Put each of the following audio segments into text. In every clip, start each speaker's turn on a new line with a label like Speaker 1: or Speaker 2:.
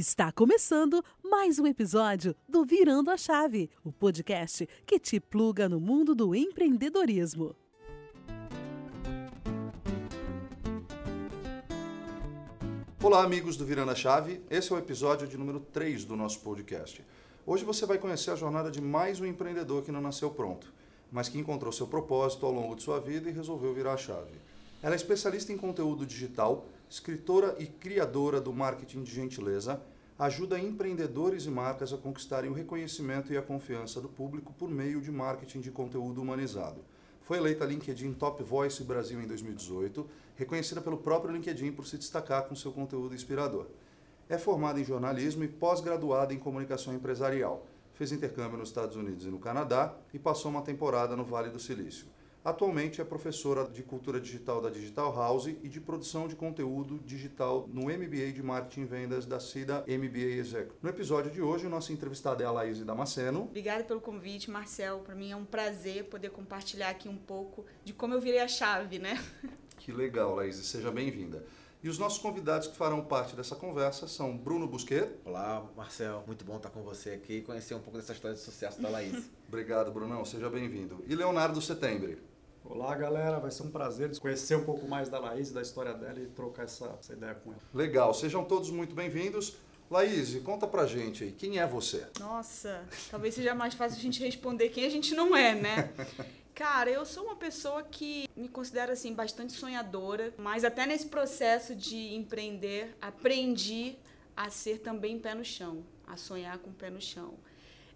Speaker 1: Está começando mais um episódio do Virando a Chave, o podcast que te pluga no mundo do empreendedorismo.
Speaker 2: Olá, amigos do Virando a Chave. Esse é o episódio de número 3 do nosso podcast. Hoje você vai conhecer a jornada de mais um empreendedor que não nasceu pronto, mas que encontrou seu propósito ao longo de sua vida e resolveu virar a chave. Ela é especialista em conteúdo digital, escritora e criadora do marketing de gentileza, ajuda empreendedores e marcas a conquistarem o reconhecimento e a confiança do público por meio de marketing de conteúdo humanizado. Foi eleita LinkedIn Top Voice Brasil em 2018, reconhecida pelo próprio LinkedIn por se destacar com seu conteúdo inspirador. É formada em jornalismo e pós-graduada em comunicação empresarial. Fez intercâmbio nos Estados Unidos e no Canadá e passou uma temporada no Vale do Silício. Atualmente é professora de cultura digital da Digital House e de produção de conteúdo digital no MBA de Marketing e Vendas da CIDA MBA Exec. No episódio de hoje, o nosso entrevistado é a Laís Damasceno.
Speaker 3: Obrigada pelo convite, Marcel. Para mim é um prazer poder compartilhar aqui um pouco de como eu virei a chave, né?
Speaker 2: Que legal, Laís. Seja bem-vinda. E os nossos convidados que farão parte dessa conversa são Bruno Busquet.
Speaker 4: Olá, Marcel. Muito bom estar com você aqui e conhecer um pouco dessa história de sucesso da Laís.
Speaker 2: Obrigado, Brunão. Seja bem-vindo. E Leonardo Setembre.
Speaker 5: Olá, galera. Vai ser um prazer conhecer um pouco mais da Laís, da história dela e trocar essa, essa ideia com ela.
Speaker 2: Legal. Sejam todos muito bem-vindos. Laís, conta pra gente aí, quem é você?
Speaker 3: Nossa, talvez seja mais fácil a gente responder quem a gente não é, né? Cara, eu sou uma pessoa que me considero assim bastante sonhadora, mas até nesse processo de empreender, aprendi a ser também pé no chão, a sonhar com pé no chão.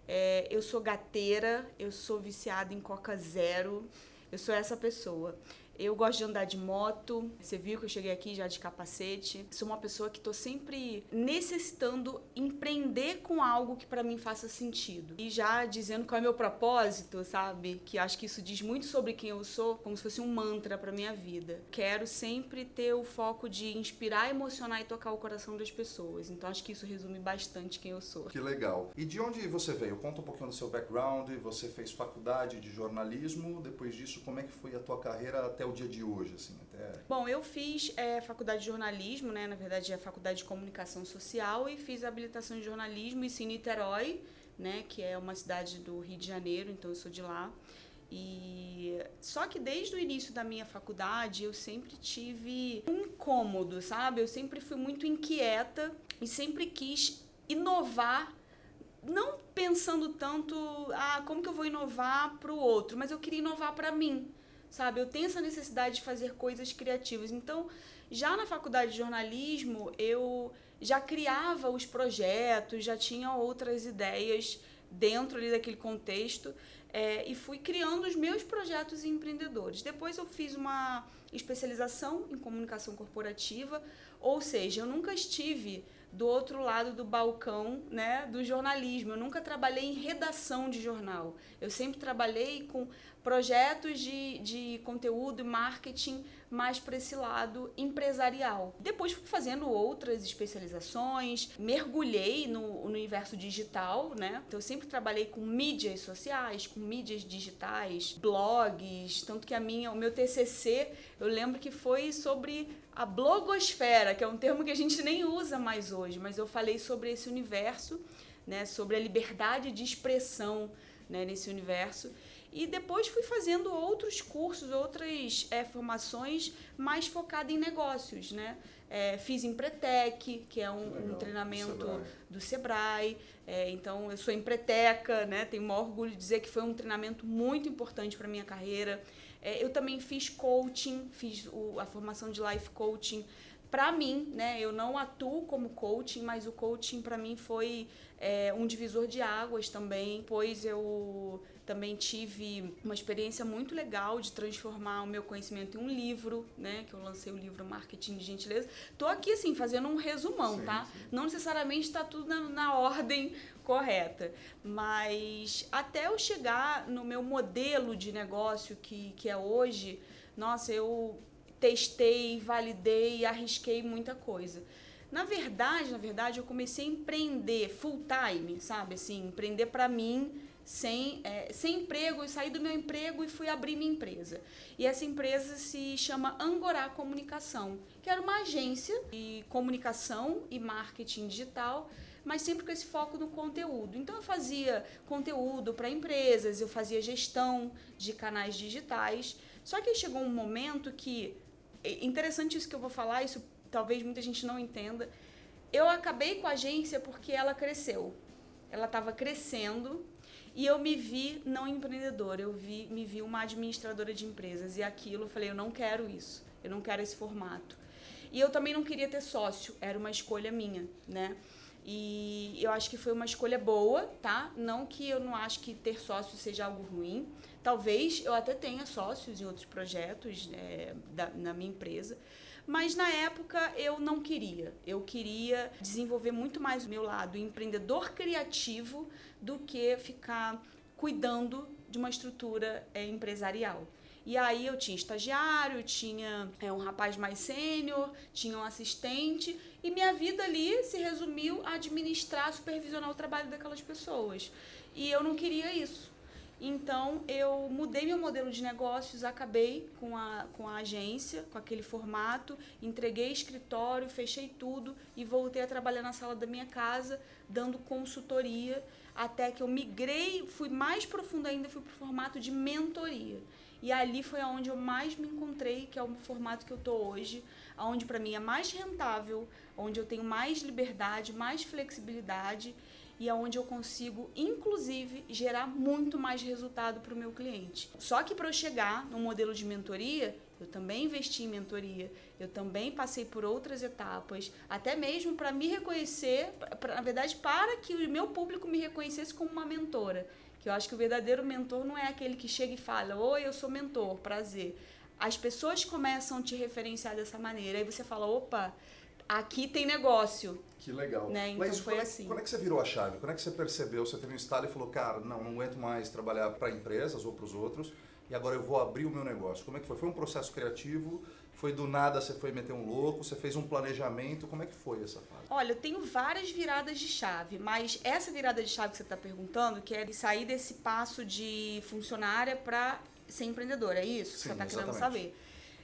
Speaker 3: É, eu sou gateira, eu sou viciada em Coca Zero, eu sou essa pessoa. Eu gosto de andar de moto. Você viu que eu cheguei aqui já de capacete. Sou uma pessoa que estou sempre necessitando empreender com algo que para mim faça sentido. E já dizendo qual é meu propósito, sabe? Que acho que isso diz muito sobre quem eu sou, como se fosse um mantra para minha vida. Quero sempre ter o foco de inspirar, emocionar e tocar o coração das pessoas. Então acho que isso resume bastante quem eu sou.
Speaker 2: Que legal. E de onde você veio? Conta um pouquinho do seu background. Você fez faculdade de jornalismo. Depois disso, como é que foi a tua carreira até o dia de hoje, assim, até...
Speaker 3: Bom, eu fiz é, faculdade de jornalismo, né? Na verdade, é faculdade de comunicação social e fiz habilitação em jornalismo, em Niterói, né? Que é uma cidade do Rio de Janeiro, então eu sou de lá. E só que desde o início da minha faculdade eu sempre tive um incômodo, sabe? Eu sempre fui muito inquieta e sempre quis inovar não pensando tanto, ah, como que eu vou inovar para o outro, mas eu queria inovar para mim sabe? Eu tenho essa necessidade de fazer coisas criativas. Então, já na faculdade de jornalismo, eu já criava os projetos, já tinha outras ideias dentro ali daquele contexto é, e fui criando os meus projetos empreendedores. Depois eu fiz uma especialização em comunicação corporativa, ou seja, eu nunca estive do outro lado do balcão né, do jornalismo. Eu nunca trabalhei em redação de jornal. Eu sempre trabalhei com projetos de, de conteúdo e marketing mais para esse lado empresarial. Depois fui fazendo outras especializações, mergulhei no, no universo digital, né? Então eu sempre trabalhei com mídias sociais, com mídias digitais, blogs, tanto que a minha, o meu TCC, eu lembro que foi sobre a blogosfera, que é um termo que a gente nem usa mais hoje, mas eu falei sobre esse universo, né, sobre a liberdade de expressão né, nesse universo. E depois fui fazendo outros cursos, outras é, formações mais focadas em negócios, né? É, fiz Empretec, que é um, um treinamento Sebrae. do Sebrae. É, então, eu sou empreteca, né? Tenho o maior orgulho de dizer que foi um treinamento muito importante para minha carreira. É, eu também fiz coaching, fiz o, a formação de life coaching para mim, né, eu não atuo como coaching, mas o coaching para mim foi é, um divisor de águas também, pois eu também tive uma experiência muito legal de transformar o meu conhecimento em um livro, né, que eu lancei o livro Marketing de Gentileza. Tô aqui assim fazendo um resumão, sim, tá? Sim. Não necessariamente está tudo na, na ordem correta, mas até eu chegar no meu modelo de negócio que, que é hoje, nossa, eu testei, validei, arrisquei muita coisa. Na verdade, na verdade, eu comecei a empreender full time, sabe? Assim, empreender para mim sem, é, sem emprego, eu saí do meu emprego e fui abrir minha empresa. E essa empresa se chama Angorá Comunicação, que era uma agência de comunicação e marketing digital, mas sempre com esse foco no conteúdo. Então eu fazia conteúdo para empresas, eu fazia gestão de canais digitais. Só que chegou um momento que é interessante isso que eu vou falar, isso talvez muita gente não entenda. Eu acabei com a agência porque ela cresceu. Ela estava crescendo e eu me vi não empreendedora, eu vi, me vi uma administradora de empresas. E aquilo, eu falei, eu não quero isso, eu não quero esse formato. E eu também não queria ter sócio, era uma escolha minha, né? E eu acho que foi uma escolha boa, tá? Não que eu não acho que ter sócio seja algo ruim. Talvez eu até tenha sócios em outros projetos é, da, na minha empresa. Mas na época eu não queria. Eu queria desenvolver muito mais o meu lado empreendedor criativo do que ficar cuidando de uma estrutura é, empresarial. E aí eu tinha estagiário, tinha é, um rapaz mais sênior, tinha um assistente, e minha vida ali se resumiu a administrar, supervisionar o trabalho daquelas pessoas. E eu não queria isso. Então eu mudei meu modelo de negócios, acabei com a, com a agência, com aquele formato, entreguei escritório, fechei tudo e voltei a trabalhar na sala da minha casa, dando consultoria, até que eu migrei, fui mais profundo ainda, fui para o formato de mentoria. E ali foi aonde eu mais me encontrei, que é o formato que eu tô hoje, aonde para mim é mais rentável, onde eu tenho mais liberdade, mais flexibilidade e aonde eu consigo, inclusive, gerar muito mais resultado para o meu cliente. Só que para eu chegar no modelo de mentoria, eu também investi em mentoria, eu também passei por outras etapas, até mesmo para me reconhecer, pra, na verdade, para que o meu público me reconhecesse como uma mentora. Que eu acho que o verdadeiro mentor não é aquele que chega e fala: Oi, eu sou mentor, prazer. As pessoas começam a te referenciar dessa maneira, aí você fala: opa, aqui tem negócio.
Speaker 2: Que legal.
Speaker 3: Né? Então
Speaker 2: Mas
Speaker 3: foi
Speaker 2: quando,
Speaker 3: assim.
Speaker 2: Quando é que você virou a chave? Quando é que você percebeu? Você teve um estado e falou: cara, não, não aguento mais trabalhar para empresas ou para os outros e agora eu vou abrir o meu negócio. Como é que foi? Foi um processo criativo? Foi do nada, você foi meter um louco, você fez um planejamento, como é que foi essa fase?
Speaker 3: Olha, eu tenho várias viradas de chave, mas essa virada de chave que você está perguntando, que é de sair desse passo de funcionária para ser empreendedora, é isso que
Speaker 2: Sim,
Speaker 3: você está querendo saber?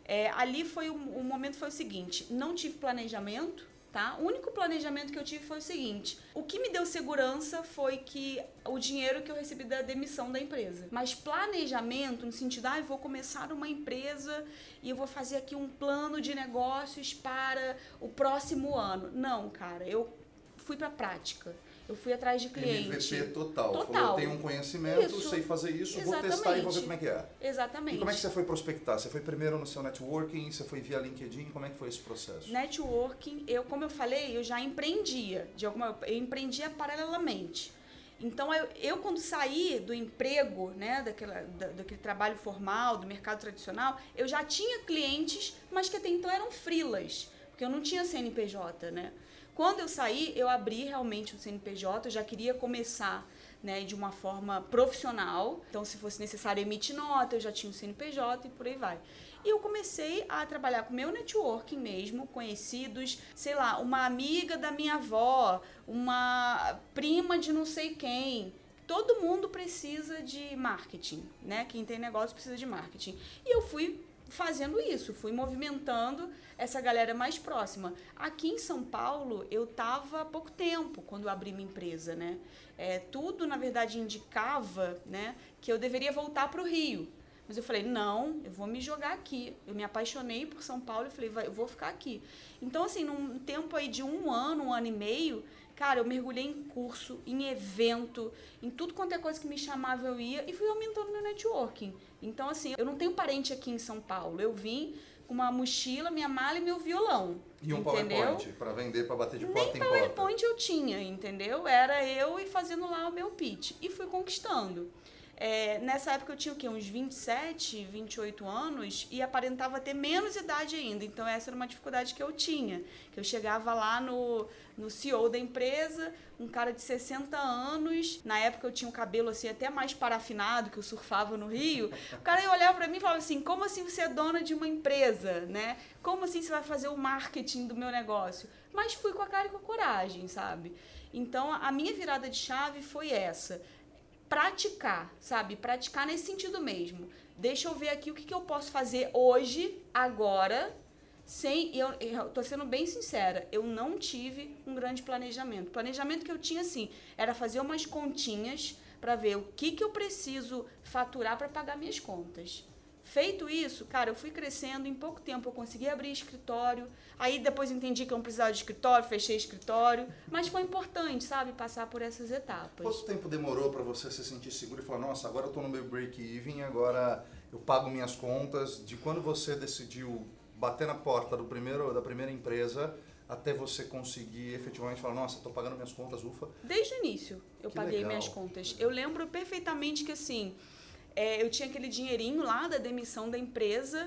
Speaker 3: É, ali foi o, o momento foi o seguinte, não tive planejamento, tá? O único planejamento que eu tive foi o seguinte: o que me deu segurança foi que o dinheiro que eu recebi da demissão da empresa. Mas planejamento no sentido, ah, eu vou começar uma empresa e eu vou fazer aqui um plano de negócios para o próximo ano. Não, cara, eu fui para prática. Eu fui atrás de cliente.
Speaker 2: MVP total.
Speaker 3: Total.
Speaker 2: Falou, eu tenho um conhecimento,
Speaker 3: Isso.
Speaker 2: sei fazer isso, vou testar e
Speaker 3: Exatamente.
Speaker 2: vou ver como é que é.
Speaker 3: Exatamente.
Speaker 2: E como é que você foi prospectar? Você foi primeiro no seu networking, você foi via LinkedIn, como é que foi esse processo?
Speaker 3: Networking, eu, como eu falei, eu já empreendia, de alguma, eu empreendia paralelamente. Então, eu, eu quando saí do emprego, né, daquela, da, daquele trabalho formal, do mercado tradicional, eu já tinha clientes, mas que até então eram frilas, porque eu não tinha CNPJ, né? Quando eu saí, eu abri realmente o CNPJ, eu já queria começar né, de uma forma profissional. Então, se fosse necessário emitir nota, eu já tinha o CNPJ e por aí vai. E eu comecei a trabalhar com meu networking mesmo, conhecidos, sei lá, uma amiga da minha avó, uma prima de não sei quem. Todo mundo precisa de marketing, né? Quem tem negócio precisa de marketing. E eu fui fazendo isso, fui movimentando essa galera mais próxima. Aqui em São Paulo, eu estava há pouco tempo quando eu abri minha empresa, né? É, tudo, na verdade, indicava né, que eu deveria voltar para o Rio. Mas eu falei, não, eu vou me jogar aqui. Eu me apaixonei por São Paulo e falei, vai, eu vou ficar aqui. Então, assim, num tempo aí de um ano, um ano e meio, cara, eu mergulhei em curso, em evento, em tudo quanto é coisa que me chamava eu ia e fui aumentando meu networking. Então, assim, eu não tenho parente aqui em São Paulo. Eu vim com uma mochila, minha mala e meu violão.
Speaker 2: E um
Speaker 3: entendeu?
Speaker 2: PowerPoint para vender, para bater de porta
Speaker 3: Nem
Speaker 2: em porta.
Speaker 3: PowerPoint eu tinha, entendeu? Era eu e fazendo lá o meu pitch. E fui conquistando. É, nessa época eu tinha o quê? Uns 27, 28 anos e aparentava ter menos idade ainda. Então essa era uma dificuldade que eu tinha. Que eu chegava lá no, no CEO da empresa, um cara de 60 anos. Na época eu tinha um cabelo assim até mais parafinado, que eu surfava no Rio. O cara ia olhar pra mim e falava assim: como assim você é dona de uma empresa, né? Como assim você vai fazer o marketing do meu negócio? Mas fui com a cara e com a coragem, sabe? Então a minha virada de chave foi essa praticar, sabe? Praticar nesse sentido mesmo. Deixa eu ver aqui o que, que eu posso fazer hoje, agora, sem. Eu, eu tô sendo bem sincera, eu não tive um grande planejamento. O planejamento que eu tinha, assim, era fazer umas continhas para ver o que, que eu preciso faturar para pagar minhas contas. Feito isso, cara, eu fui crescendo, em pouco tempo eu consegui abrir escritório. Aí depois entendi que eu não precisava de escritório, fechei escritório. Mas foi importante, sabe, passar por essas etapas.
Speaker 2: Quanto tempo demorou para você se sentir seguro e falar, nossa, agora eu tô no meu break-even, agora eu pago minhas contas? De quando você decidiu bater na porta do primeiro, da primeira empresa até você conseguir efetivamente falar, nossa, estou pagando minhas contas, ufa?
Speaker 3: Desde o início eu
Speaker 2: Que
Speaker 3: paguei
Speaker 2: legal.
Speaker 3: minhas contas. Eu lembro perfeitamente que assim, é, eu tinha aquele dinheirinho lá da demissão da empresa.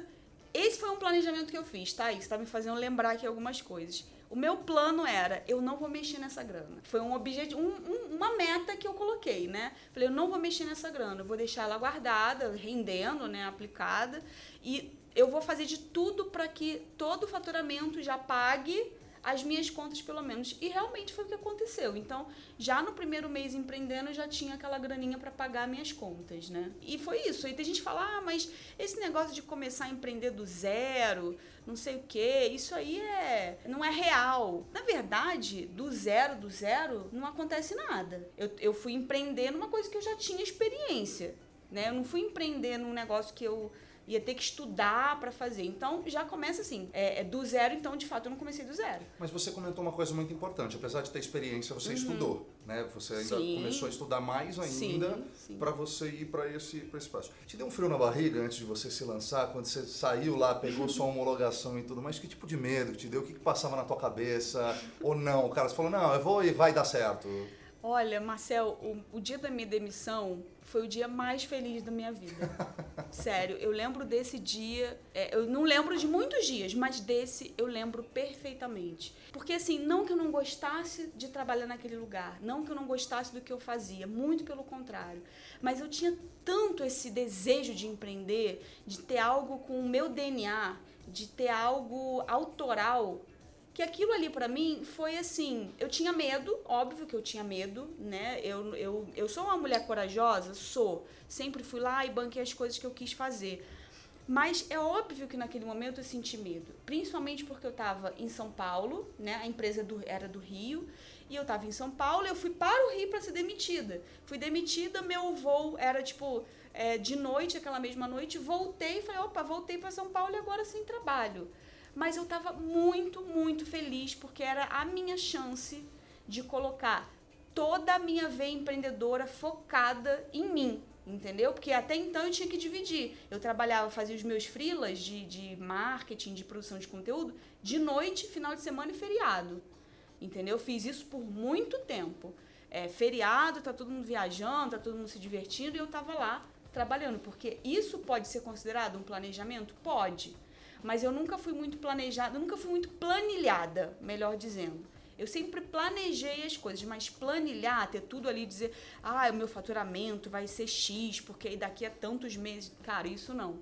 Speaker 3: Esse foi um planejamento que eu fiz, tá? Isso tá me fazendo lembrar aqui algumas coisas. O meu plano era, eu não vou mexer nessa grana. Foi um objetivo, um- um- uma meta que eu coloquei, né? Falei, eu não vou mexer nessa grana, eu vou deixar ela guardada, rendendo, né, aplicada, e eu vou fazer de tudo para que todo o faturamento já pague as minhas contas pelo menos. E realmente foi o que aconteceu. Então, já no primeiro mês empreendendo, eu já tinha aquela graninha para pagar minhas contas, né? E foi isso. Aí tem gente que fala: "Ah, mas esse negócio de começar a empreender do zero, não sei o quê, isso aí é não é real". Na verdade, do zero do zero não acontece nada. Eu, eu fui empreender numa coisa que eu já tinha experiência, né? Eu não fui empreender num negócio que eu ia ter que estudar para fazer. Então já começa assim, é, é do zero, então de fato eu não comecei do zero.
Speaker 2: Mas você comentou uma coisa muito importante. Apesar de ter experiência, você estudou, né? Você ainda
Speaker 3: Uhum. Sim.
Speaker 2: começou a estudar mais ainda para você ir para esse, pra esse passo. Te deu um frio na barriga antes de você se lançar? Quando você saiu lá, pegou sua homologação e tudo mais? Que tipo de medo que te deu? O que, que passava na tua cabeça? Ou não? O cara falou, não, eu vou e vai dar certo.
Speaker 3: Olha, Marcel, o, o dia da minha demissão foi o dia mais feliz da minha vida. Sério, eu lembro desse dia. é, eu não lembro de muitos dias, mas desse eu lembro perfeitamente. Porque, assim, não que eu não gostasse de trabalhar naquele lugar, não que eu não gostasse do que eu fazia, muito pelo contrário. Mas eu tinha tanto esse desejo de empreender, de ter algo com o meu DNA, de ter algo autoral que aquilo ali pra mim foi assim, eu tinha medo, óbvio que eu tinha medo, né? Eu, eu, eu sou uma mulher corajosa, sou. Sempre fui lá e banquei as coisas que eu quis fazer. Mas é óbvio que naquele momento eu senti medo, principalmente porque eu estava em São Paulo, né? A empresa do, era do Rio, e eu estava em São Paulo, eu fui para o Rio para ser demitida. Fui demitida, meu voo era tipo é, de noite, aquela mesma noite, voltei falei, opa, voltei para São Paulo e agora sem trabalho. Mas eu estava muito, muito feliz porque era a minha chance de colocar toda a minha veia empreendedora focada em mim, entendeu? Porque até então eu tinha que dividir. Eu trabalhava, fazia os meus freelas de, de marketing, de produção de conteúdo, de noite, final de semana e feriado. Entendeu? Fiz isso por muito tempo. É, feriado, tá todo mundo viajando, tá todo mundo se divertindo e eu tava lá trabalhando. Porque isso pode ser considerado um planejamento? Pode. Mas eu nunca fui muito planejada, nunca fui muito planilhada, melhor dizendo. Eu sempre planejei as coisas, mas planilhar, ter tudo ali, dizer, ah, o meu faturamento vai ser X, porque daqui a tantos meses. Cara, isso não.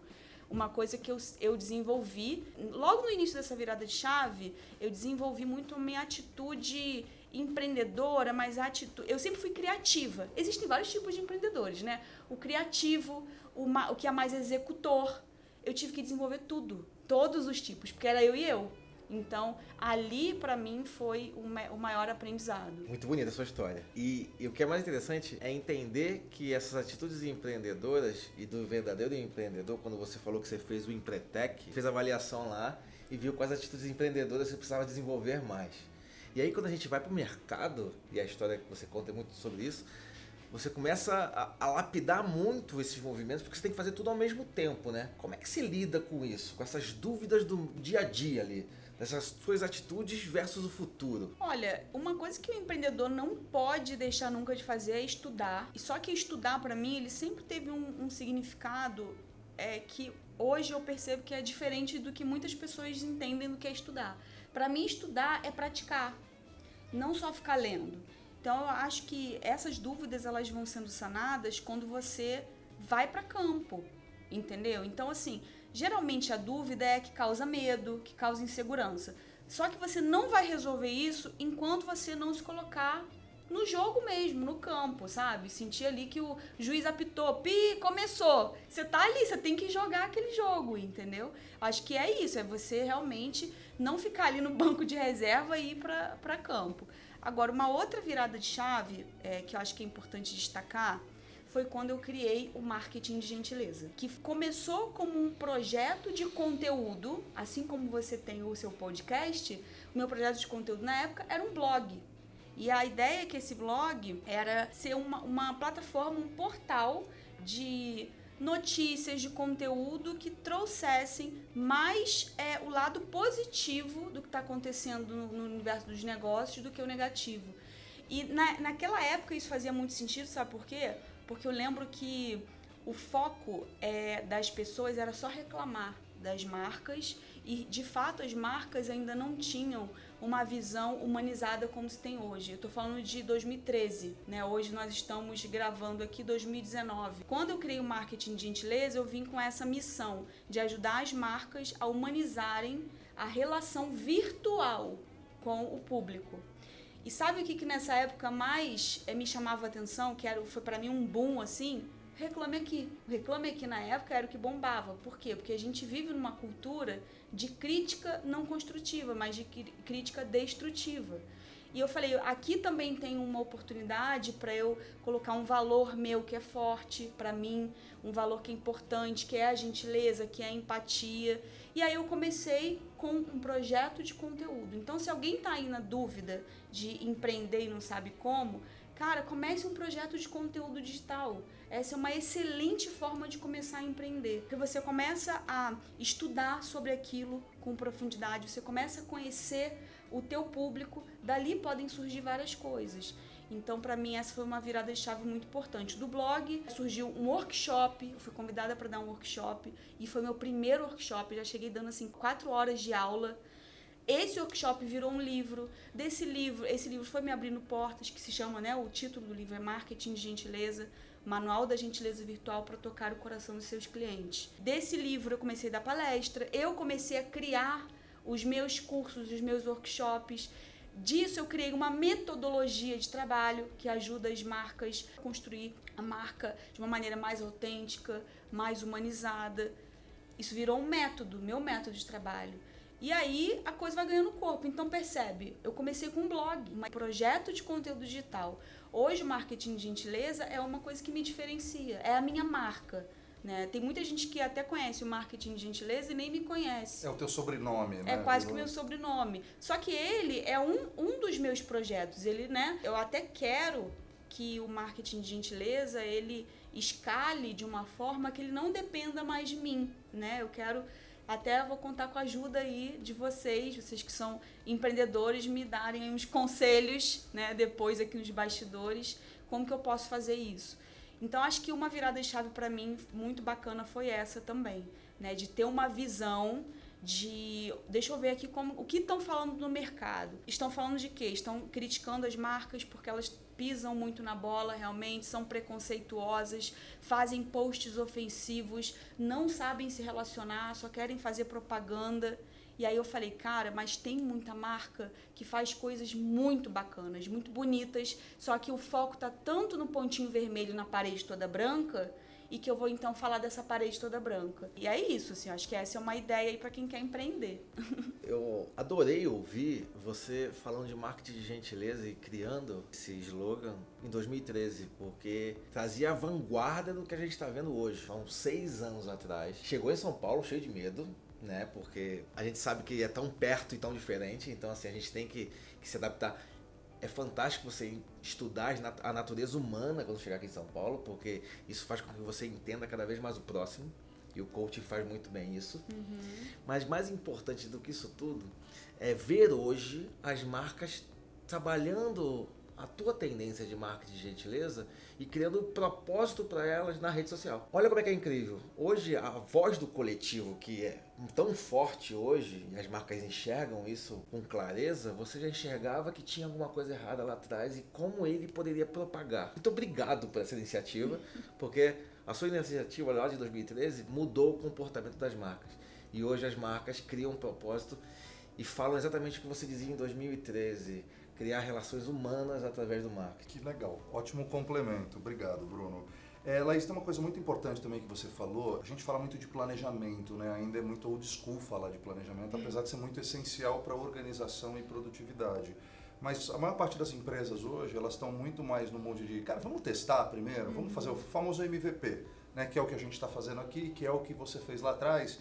Speaker 3: Uma coisa que eu, eu desenvolvi, logo no início dessa virada de chave, eu desenvolvi muito a minha atitude empreendedora, mas a atitude. Eu sempre fui criativa. Existem vários tipos de empreendedores, né? O criativo, o, ma- o que é mais executor. Eu tive que desenvolver tudo, todos os tipos, porque era eu e eu. Então, ali para mim foi o, ma- o maior aprendizado.
Speaker 4: Muito bonita a sua história. E, e o que é mais interessante é entender que essas atitudes empreendedoras e do verdadeiro empreendedor, quando você falou que você fez o Empretec, fez a avaliação lá e viu quais atitudes empreendedoras você precisava desenvolver mais. E aí quando a gente vai para o mercado, e a história que você conta é muito sobre isso, você começa a, a lapidar muito esses movimentos, porque você tem que fazer tudo ao mesmo tempo, né? Como é que se lida com isso? Com essas dúvidas do dia a dia ali? Dessas suas atitudes versus o futuro?
Speaker 3: Olha, uma coisa que o empreendedor não pode deixar nunca de fazer é estudar. E só que estudar para mim, ele sempre teve um, um significado é, que hoje eu percebo que é diferente do que muitas pessoas entendem do que é estudar. Para mim, estudar é praticar, não só ficar lendo. Então, eu acho que essas dúvidas elas vão sendo sanadas quando você vai para campo, entendeu? Então, assim, geralmente a dúvida é que causa medo, que causa insegurança. Só que você não vai resolver isso enquanto você não se colocar no jogo mesmo, no campo, sabe? Sentir ali que o juiz apitou, pi, começou. Você tá ali, você tem que jogar aquele jogo, entendeu? Acho que é isso, é você realmente não ficar ali no banco de reserva e ir para campo. Agora, uma outra virada de chave é, que eu acho que é importante destacar foi quando eu criei o marketing de gentileza, que começou como um projeto de conteúdo, assim como você tem o seu podcast. O meu projeto de conteúdo na época era um blog. E a ideia é que esse blog era ser uma, uma plataforma, um portal de notícias, de conteúdo que trouxessem mais é, o lado positivo do que está acontecendo no, universo dos negócios do que o negativo. E na, naquela época isso fazia muito sentido, sabe por quê? Porque eu lembro que o foco é, das pessoas era só reclamar das marcas e de fato as marcas ainda não tinham uma visão humanizada como se tem hoje. Eu estou falando de 2013, né? Hoje nós estamos gravando aqui 2019. Quando eu criei o marketing de gentileza, eu vim com essa missão de ajudar as marcas a humanizarem a relação virtual com o público. E sabe o que, que nessa época mais eh, me chamava atenção, que era, foi para mim um boom assim? Reclame Aqui. O Reclame Aqui na época era o que bombava. Por quê? Porque a gente vive numa cultura de crítica não construtiva, mas de crítica destrutiva. E eu falei, aqui também tem uma oportunidade para eu colocar um valor meu que é forte para mim, um valor que é importante, que é a gentileza, que é a empatia. E aí eu comecei com um projeto de conteúdo. Então, se alguém está aí na dúvida de empreender e não sabe como, cara, comece um projeto de conteúdo digital. Essa é uma excelente forma de começar a empreender. Porque você começa a estudar sobre aquilo com profundidade, você começa a conhecer o teu público, dali podem surgir várias coisas. Então, para mim, essa foi uma virada de chave muito importante. Do blog surgiu um workshop, eu fui convidada para dar um workshop e foi meu primeiro workshop. Já cheguei dando assim quatro horas de aula. Esse workshop virou um livro. Desse livro, esse livro foi me abrindo portas, que se chama, né? O título do livro é Marketing de Gentileza Manual da Gentileza Virtual para tocar o coração dos seus clientes. Desse livro eu comecei a dar palestra, eu comecei a criar os meus cursos, os meus workshops. Disso eu criei uma metodologia de trabalho que ajuda as marcas a construir a marca de uma maneira mais autêntica, mais humanizada. Isso virou um método, meu método de trabalho. E aí a coisa vai ganhando corpo. Então percebe, eu comecei com um blog, um projeto de conteúdo digital. Hoje o marketing de gentileza é uma coisa que me diferencia, é a minha marca. Né? Tem muita gente que até conhece o marketing de gentileza e nem me conhece.
Speaker 2: É o teu sobrenome, né?
Speaker 3: É quase que o meu sobrenome. Só que ele é um, um dos meus projetos. Ele, né? Eu até quero que o marketing de gentileza ele escale de uma forma que ele não dependa mais de mim, né? Eu quero até vou contar com a ajuda aí de vocês, vocês que são empreendedores, me darem uns conselhos, né, depois aqui nos bastidores, como que eu posso fazer isso. Então acho que uma virada de chave para mim muito bacana foi essa também, né, de ter uma visão de deixa eu ver aqui como o que estão falando no mercado. Estão falando de quê? Estão criticando as marcas porque elas pisam muito na bola realmente, são preconceituosas, fazem posts ofensivos, não sabem se relacionar, só querem fazer propaganda. E aí eu falei, cara, mas tem muita marca que faz coisas muito bacanas, muito bonitas, só que o foco tá tanto no pontinho vermelho na parede toda branca e que eu vou então falar dessa parede toda branca. E é isso, assim, acho que essa é uma ideia aí para quem quer empreender.
Speaker 4: eu adorei ouvir você falando de marketing de gentileza e criando esse slogan em 2013, porque trazia a vanguarda do que a gente está vendo hoje. Há uns seis anos atrás, chegou em São Paulo cheio de medo, né? Porque a gente sabe que é tão perto e tão diferente, então assim a gente tem que, que se adaptar é fantástico você estudar a natureza humana quando chegar aqui em São Paulo, porque isso faz com que você entenda cada vez mais o próximo. E o coaching faz muito bem isso. Uhum. Mas mais importante do que isso tudo é ver hoje as marcas trabalhando a tua tendência de marketing de gentileza e criando propósito para elas na rede social. Olha como é que é incrível. Hoje a voz do coletivo que é tão forte hoje, e as marcas enxergam isso com clareza, você já enxergava que tinha alguma coisa errada lá atrás e como ele poderia propagar. Muito obrigado por essa iniciativa, porque a sua iniciativa lá de 2013 mudou o comportamento das marcas. E hoje as marcas criam um propósito e falam exatamente o que você dizia em 2013 criar relações humanas através do marketing.
Speaker 2: Que legal, ótimo complemento. Obrigado, Bruno. É, Laís, tem uma coisa muito importante também que você falou. A gente fala muito de planejamento, né? Ainda é muito old school falar de planejamento, apesar de ser muito essencial para organização e produtividade. Mas a maior parte das empresas hoje, elas estão muito mais no mundo de, cara, vamos testar primeiro, vamos fazer o famoso MVP, né? Que é o que a gente está fazendo aqui, que é o que você fez lá atrás.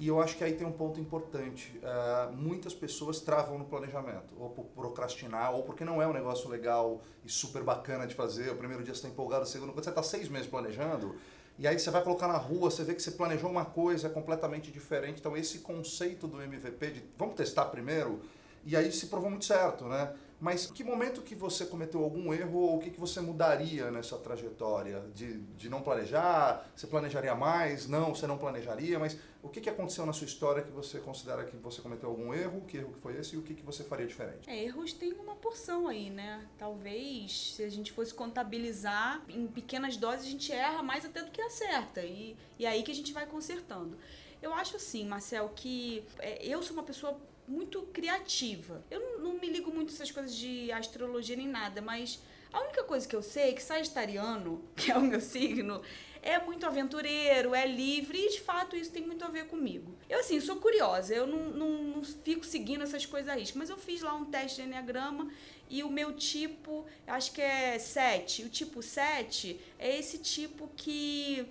Speaker 2: E eu acho que aí tem um ponto importante. Uh, muitas pessoas travam no planejamento, ou por procrastinar, ou porque não é um negócio legal e super bacana de fazer. O primeiro dia você está empolgado, o segundo, quando você está seis meses planejando, e aí você vai colocar na rua, você vê que você planejou uma coisa completamente diferente. Então, esse conceito do MVP de vamos testar primeiro, e aí se provou muito certo, né? Mas que momento que você cometeu algum erro ou o que, que você mudaria nessa trajetória? De, de não planejar? Você planejaria mais? Não, você não planejaria? Mas o que, que aconteceu na sua história que você considera que você cometeu algum erro? Que erro que foi esse? E o que, que você faria diferente?
Speaker 3: É, erros tem uma porção aí, né? Talvez se a gente fosse contabilizar em pequenas doses, a gente erra mais até do que acerta. E, e aí que a gente vai consertando. Eu acho assim, Marcel, que é, eu sou uma pessoa muito criativa. Eu não, não me ligo muito essas coisas de astrologia nem nada, mas a única coisa que eu sei é que sagitariano, que é o meu signo, é muito aventureiro, é livre e de fato isso tem muito a ver comigo. Eu assim, sou curiosa, eu não, não, não fico seguindo essas coisas a risco, mas eu fiz lá um teste de Enneagrama e o meu tipo, acho que é 7. O tipo 7 é esse tipo que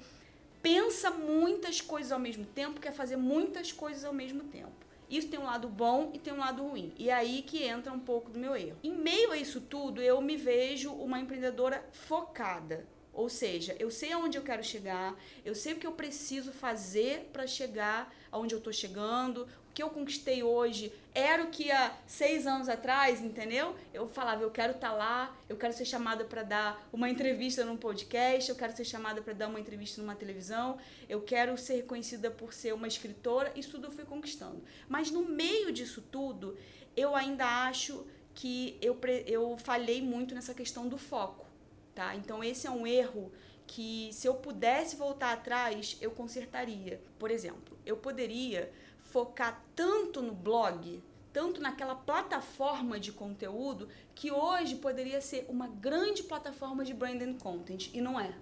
Speaker 3: pensa muitas coisas ao mesmo tempo, quer fazer muitas coisas ao mesmo tempo. Isso tem um lado bom e tem um lado ruim. E é aí que entra um pouco do meu erro. Em meio a isso tudo, eu me vejo uma empreendedora focada. Ou seja, eu sei aonde eu quero chegar, eu sei o que eu preciso fazer para chegar aonde eu estou chegando, que eu conquistei hoje era o que há seis anos atrás, entendeu? Eu falava, eu quero estar tá lá, eu quero ser chamada para dar uma entrevista num podcast, eu quero ser chamada para dar uma entrevista numa televisão, eu quero ser reconhecida por ser uma escritora, isso tudo eu fui conquistando. Mas no meio disso tudo, eu ainda acho que eu, eu falhei muito nessa questão do foco, tá? Então esse é um erro que se eu pudesse voltar atrás, eu consertaria. Por exemplo, eu poderia focar tanto no blog, tanto naquela plataforma de conteúdo, que hoje poderia ser uma grande plataforma de branding content, e não é.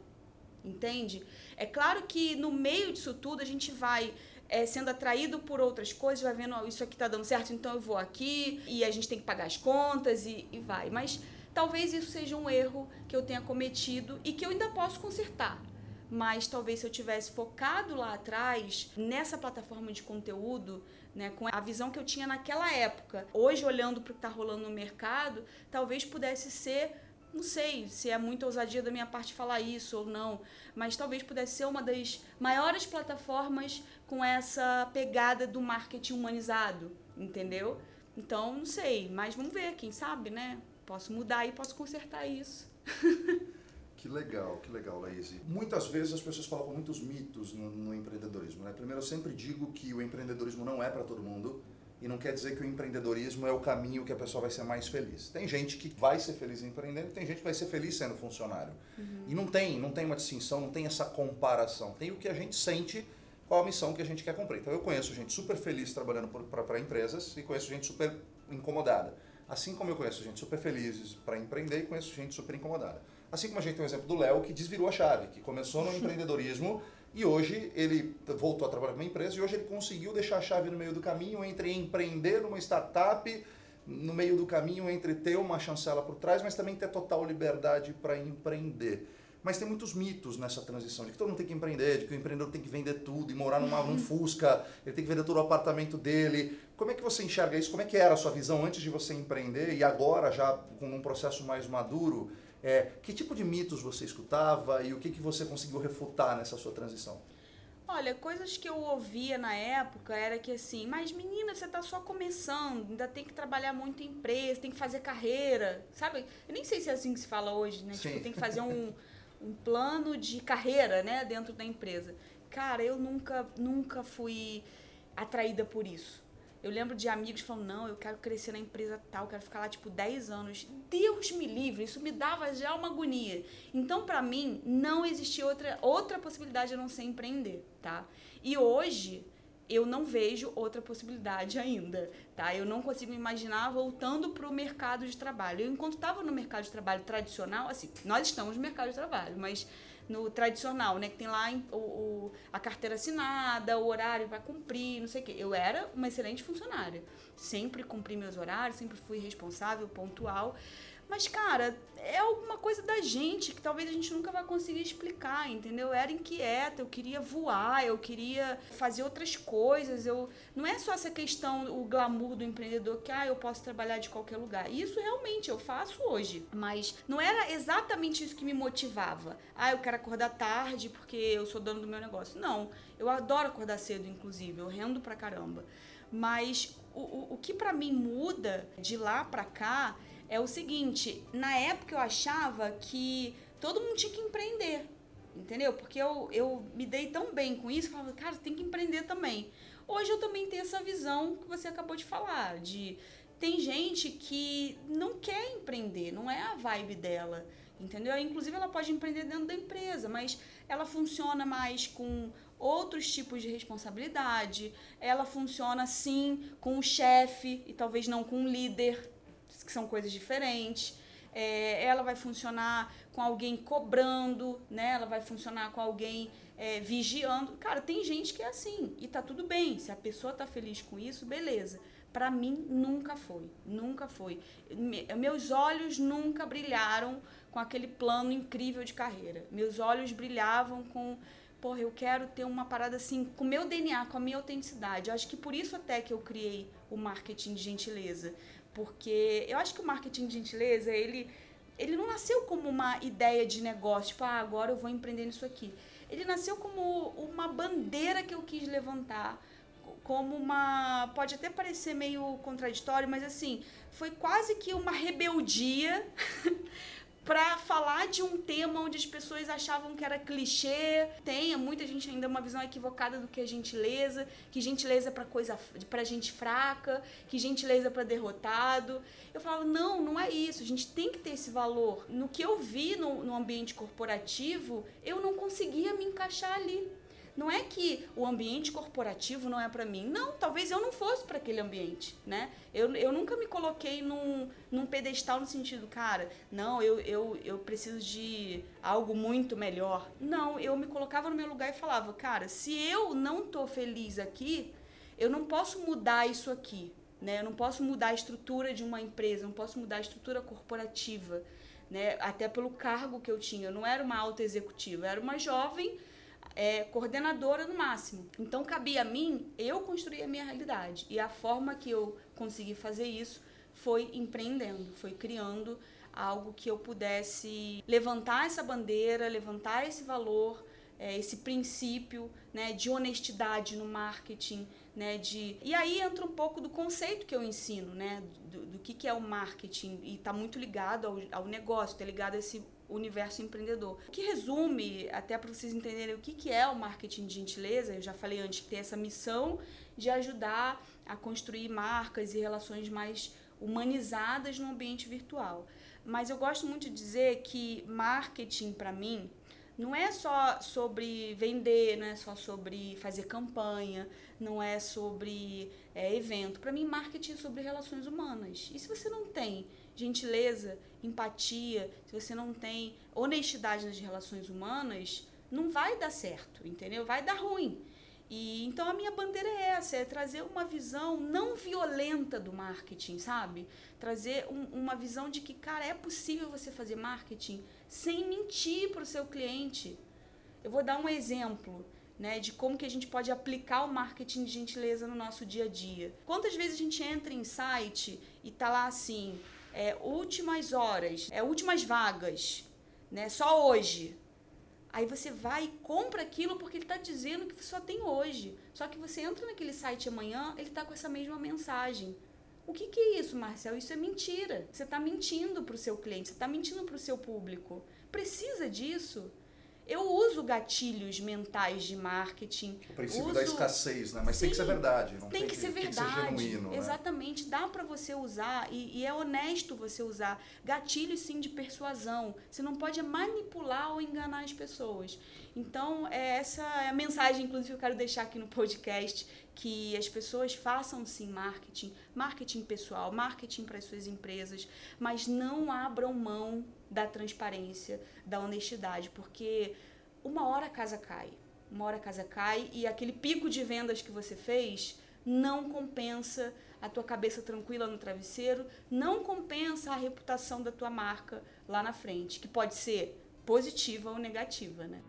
Speaker 3: Entende? É claro que no meio disso tudo a gente vai é, sendo atraído por outras coisas, vai vendo, oh, isso aqui tá dando certo, então eu vou aqui, e a gente tem que pagar as contas e, e vai. Mas talvez isso seja um erro que eu tenha cometido e que eu ainda posso consertar mas talvez se eu tivesse focado lá atrás nessa plataforma de conteúdo, né, com a visão que eu tinha naquela época, hoje olhando para o que está rolando no mercado, talvez pudesse ser não sei se é muita ousadia da minha parte falar isso ou não, mas talvez pudesse ser uma das maiores plataformas com essa pegada do marketing humanizado, entendeu? Então, não sei, mas vamos ver, quem sabe, né? Posso mudar e posso consertar isso.
Speaker 2: Que legal, que legal, Laís. Muitas vezes as pessoas colocam muitos mitos no, no empreendedorismo. Né? Primeiro, eu sempre digo que o empreendedorismo não é para todo mundo e não quer dizer que o empreendedorismo é o caminho que a pessoa vai ser mais feliz. Tem gente que vai ser feliz empreendendo, tem gente que vai ser feliz sendo funcionário. Uhum. E não tem, não tem uma distinção, não tem essa comparação. Tem o que a gente sente, qual a missão que a gente quer cumprir. Então eu conheço gente super feliz trabalhando para empresas e conheço gente super incomodada. Assim como eu conheço gente super feliz para empreender e conheço gente super incomodada. Assim como a gente tem o exemplo do Léo, que desvirou a chave, que começou no empreendedorismo e hoje ele voltou a trabalhar com uma empresa e hoje ele conseguiu deixar a chave no meio do caminho entre empreender numa startup, no meio do caminho entre ter uma chancela por trás, mas também ter total liberdade para empreender. Mas tem muitos mitos nessa transição, de que todo mundo tem que empreender, de que o empreendedor tem que vender tudo e morar numa, num Fusca, ele tem que vender todo o apartamento dele. Como é que você enxerga isso? Como é que era a sua visão antes de você empreender e agora, já com um processo mais maduro? É, que tipo de mitos você escutava e o que, que você conseguiu refutar nessa sua transição?
Speaker 3: Olha, coisas que eu ouvia na época era que assim, mas menina, você está só começando, ainda tem que trabalhar muito em empresa, tem que fazer carreira, sabe? Eu nem sei se é assim que se fala hoje, né? Sim. Tipo, tem que fazer um, um plano de carreira, né, dentro da empresa. Cara, eu nunca, nunca fui atraída por isso. Eu lembro de amigos falando, não, eu quero crescer na empresa tal, quero ficar lá tipo 10 anos. Deus me livre, isso me dava já uma agonia. Então, para mim, não existia outra, outra possibilidade a não ser empreender, tá? E hoje, eu não vejo outra possibilidade ainda, tá? Eu não consigo imaginar voltando para o mercado de trabalho. Eu, enquanto estava no mercado de trabalho tradicional, assim, nós estamos no mercado de trabalho, mas no tradicional, né? Que tem lá o, o a carteira assinada, o horário para cumprir, não sei o quê. Eu era uma excelente funcionária. Sempre cumpri meus horários, sempre fui responsável, pontual. Mas, cara, é alguma coisa da gente que talvez a gente nunca vai conseguir explicar, entendeu? Eu era inquieta, eu queria voar, eu queria fazer outras coisas. Eu Não é só essa questão, o glamour do empreendedor, que ah, eu posso trabalhar de qualquer lugar. Isso realmente eu faço hoje. Mas não era exatamente isso que me motivava. Ah, eu quero acordar tarde porque eu sou dono do meu negócio. Não, eu adoro acordar cedo, inclusive. Eu rendo pra caramba. Mas o, o, o que para mim muda de lá pra cá é o seguinte: na época eu achava que todo mundo tinha que empreender, entendeu? Porque eu, eu me dei tão bem com isso, eu falava, cara, tem que empreender também. Hoje eu também tenho essa visão que você acabou de falar, de tem gente que não quer empreender, não é a vibe dela, entendeu? Inclusive ela pode empreender dentro da empresa, mas ela funciona mais com outros tipos de responsabilidade, ela funciona sim com o chefe e talvez não com o líder, que são coisas diferentes. É, ela vai funcionar com alguém cobrando, né? Ela vai funcionar com alguém é, vigiando. Cara, tem gente que é assim e tá tudo bem. Se a pessoa tá feliz com isso, beleza. Para mim nunca foi, nunca foi. Me, meus olhos nunca brilharam com aquele plano incrível de carreira. Meus olhos brilhavam com porra, eu quero ter uma parada assim, com o meu DNA, com a minha autenticidade. Eu acho que por isso até que eu criei o marketing de gentileza. Porque eu acho que o marketing de gentileza, ele, ele não nasceu como uma ideia de negócio, tipo, ah, agora eu vou empreender nisso aqui. Ele nasceu como uma bandeira que eu quis levantar, como uma. Pode até parecer meio contraditório, mas assim, foi quase que uma rebeldia para falar de um tema onde as pessoas achavam que era clichê. Tem muita gente ainda uma visão equivocada do que é gentileza, que gentileza é para coisa para gente fraca, que gentileza é para derrotado. Eu falava, não, não é isso. A gente tem que ter esse valor. No que eu vi no, no ambiente corporativo, eu não conseguia me encaixar ali. Não é que o ambiente corporativo não é para mim. Não, talvez eu não fosse para aquele ambiente, né? Eu, eu nunca me coloquei num, num pedestal no sentido, cara, não, eu, eu, eu preciso de algo muito melhor. Não, eu me colocava no meu lugar e falava, cara, se eu não tô feliz aqui, eu não posso mudar isso aqui, né? Eu não posso mudar a estrutura de uma empresa, não posso mudar a estrutura corporativa, né? Até pelo cargo que eu tinha. Eu não era uma alta executiva, eu era uma jovem é, coordenadora no máximo. Então cabia a mim eu construir a minha realidade. E a forma que eu consegui fazer isso foi empreendendo, foi criando algo que eu pudesse levantar essa bandeira, levantar esse valor, é, esse princípio né, de honestidade no marketing, né, de e aí entra um pouco do conceito que eu ensino, né, do, do que, que é o marketing e está muito ligado ao, ao negócio, está ligado a esse universo empreendedor. Que resume, até para vocês entenderem o que, que é o marketing de gentileza, eu já falei antes que tem essa missão de ajudar a construir marcas e relações mais humanizadas no ambiente virtual. Mas eu gosto muito de dizer que marketing, para mim, não é só sobre vender, não é só sobre fazer campanha, não é sobre é, evento. Para mim, marketing é sobre relações humanas. E se você não tem gentileza, empatia, se você não tem honestidade nas relações humanas, não vai dar certo, entendeu? Vai dar ruim. E então a minha bandeira é essa, é trazer uma visão não violenta do marketing, sabe? Trazer um, uma visão de que, cara, é possível você fazer marketing sem mentir para o seu cliente. Eu vou dar um exemplo. Né, de como que a gente pode aplicar o marketing de gentileza no nosso dia a dia. Quantas vezes a gente entra em site e tá lá assim, é, últimas horas, é, últimas vagas, né? Só hoje. Aí você vai e compra aquilo porque ele está dizendo que só tem hoje. Só que você entra naquele site amanhã, ele está com essa mesma mensagem. O que, que é isso, Marcel? Isso é mentira. Você está mentindo para o seu cliente, você está mentindo para o seu público. Precisa disso? Eu uso gatilhos mentais de marketing.
Speaker 2: O princípio
Speaker 3: uso...
Speaker 2: da escassez, né? Mas Sim, tem que ser verdade. Não
Speaker 3: tem, tem que, que, ser verdade.
Speaker 2: Tem que ser genuíno.
Speaker 3: Né? Exatamente. Né? Dá para você usar, e, e, é honesto você usar gatilhos sim de persuasão. Você não pode manipular ou enganar as pessoas. Então, é essa é a mensagem, inclusive, que eu quero deixar aqui no podcast, que as pessoas façam sim marketing, marketing pessoal, marketing para as suas empresas, mas não abram mão da transparência, da honestidade, porque uma hora a casa cai. Uma hora a casa cai e aquele pico de vendas que você fez não compensa a tua cabeça tranquila no travesseiro, não compensa a reputação da tua marca lá na frente, que pode ser positiva ou negativa, né?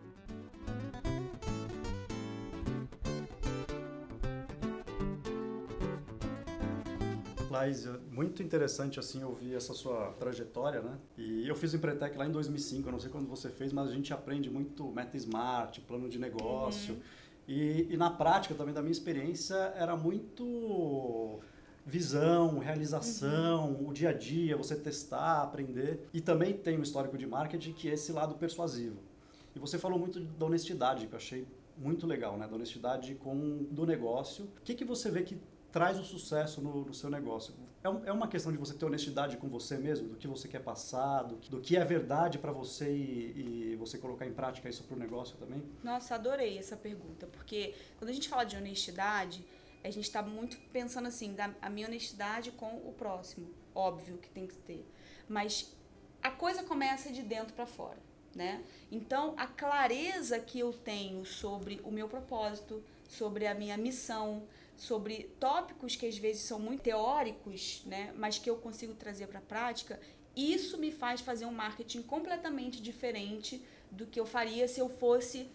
Speaker 5: Laís, muito interessante assim ouvir essa sua trajetória, né? E eu fiz o Empretec lá em 2005, eu não sei quando você fez, mas a gente aprende muito meta smart, plano de negócio. Uhum. E, e na prática também da minha experiência era muito visão, realização, uhum. o dia a dia, você testar, aprender. E também tem um histórico de marketing que é esse lado persuasivo. E você falou muito da honestidade, que eu achei muito legal, né? Da honestidade com do negócio. O que, que você vê que traz o sucesso no, no seu negócio. É, um, é, uma questão de você ter honestidade com você mesmo, do que você quer passar, do, do que é verdade para você e, e, você colocar em prática isso para o negócio também?
Speaker 3: Nossa, adorei essa pergunta, porque quando a gente fala de honestidade, a gente está muito pensando assim, da, a minha honestidade com o próximo, óbvio que tem que ter, mas a coisa começa de dentro para fora, né? Então, a clareza que eu tenho sobre o meu propósito, sobre a minha missão, sobre tópicos que às vezes são muito teóricos, né, mas que eu consigo trazer para a prática, isso me faz fazer um marketing completamente diferente do que eu faria se eu fosse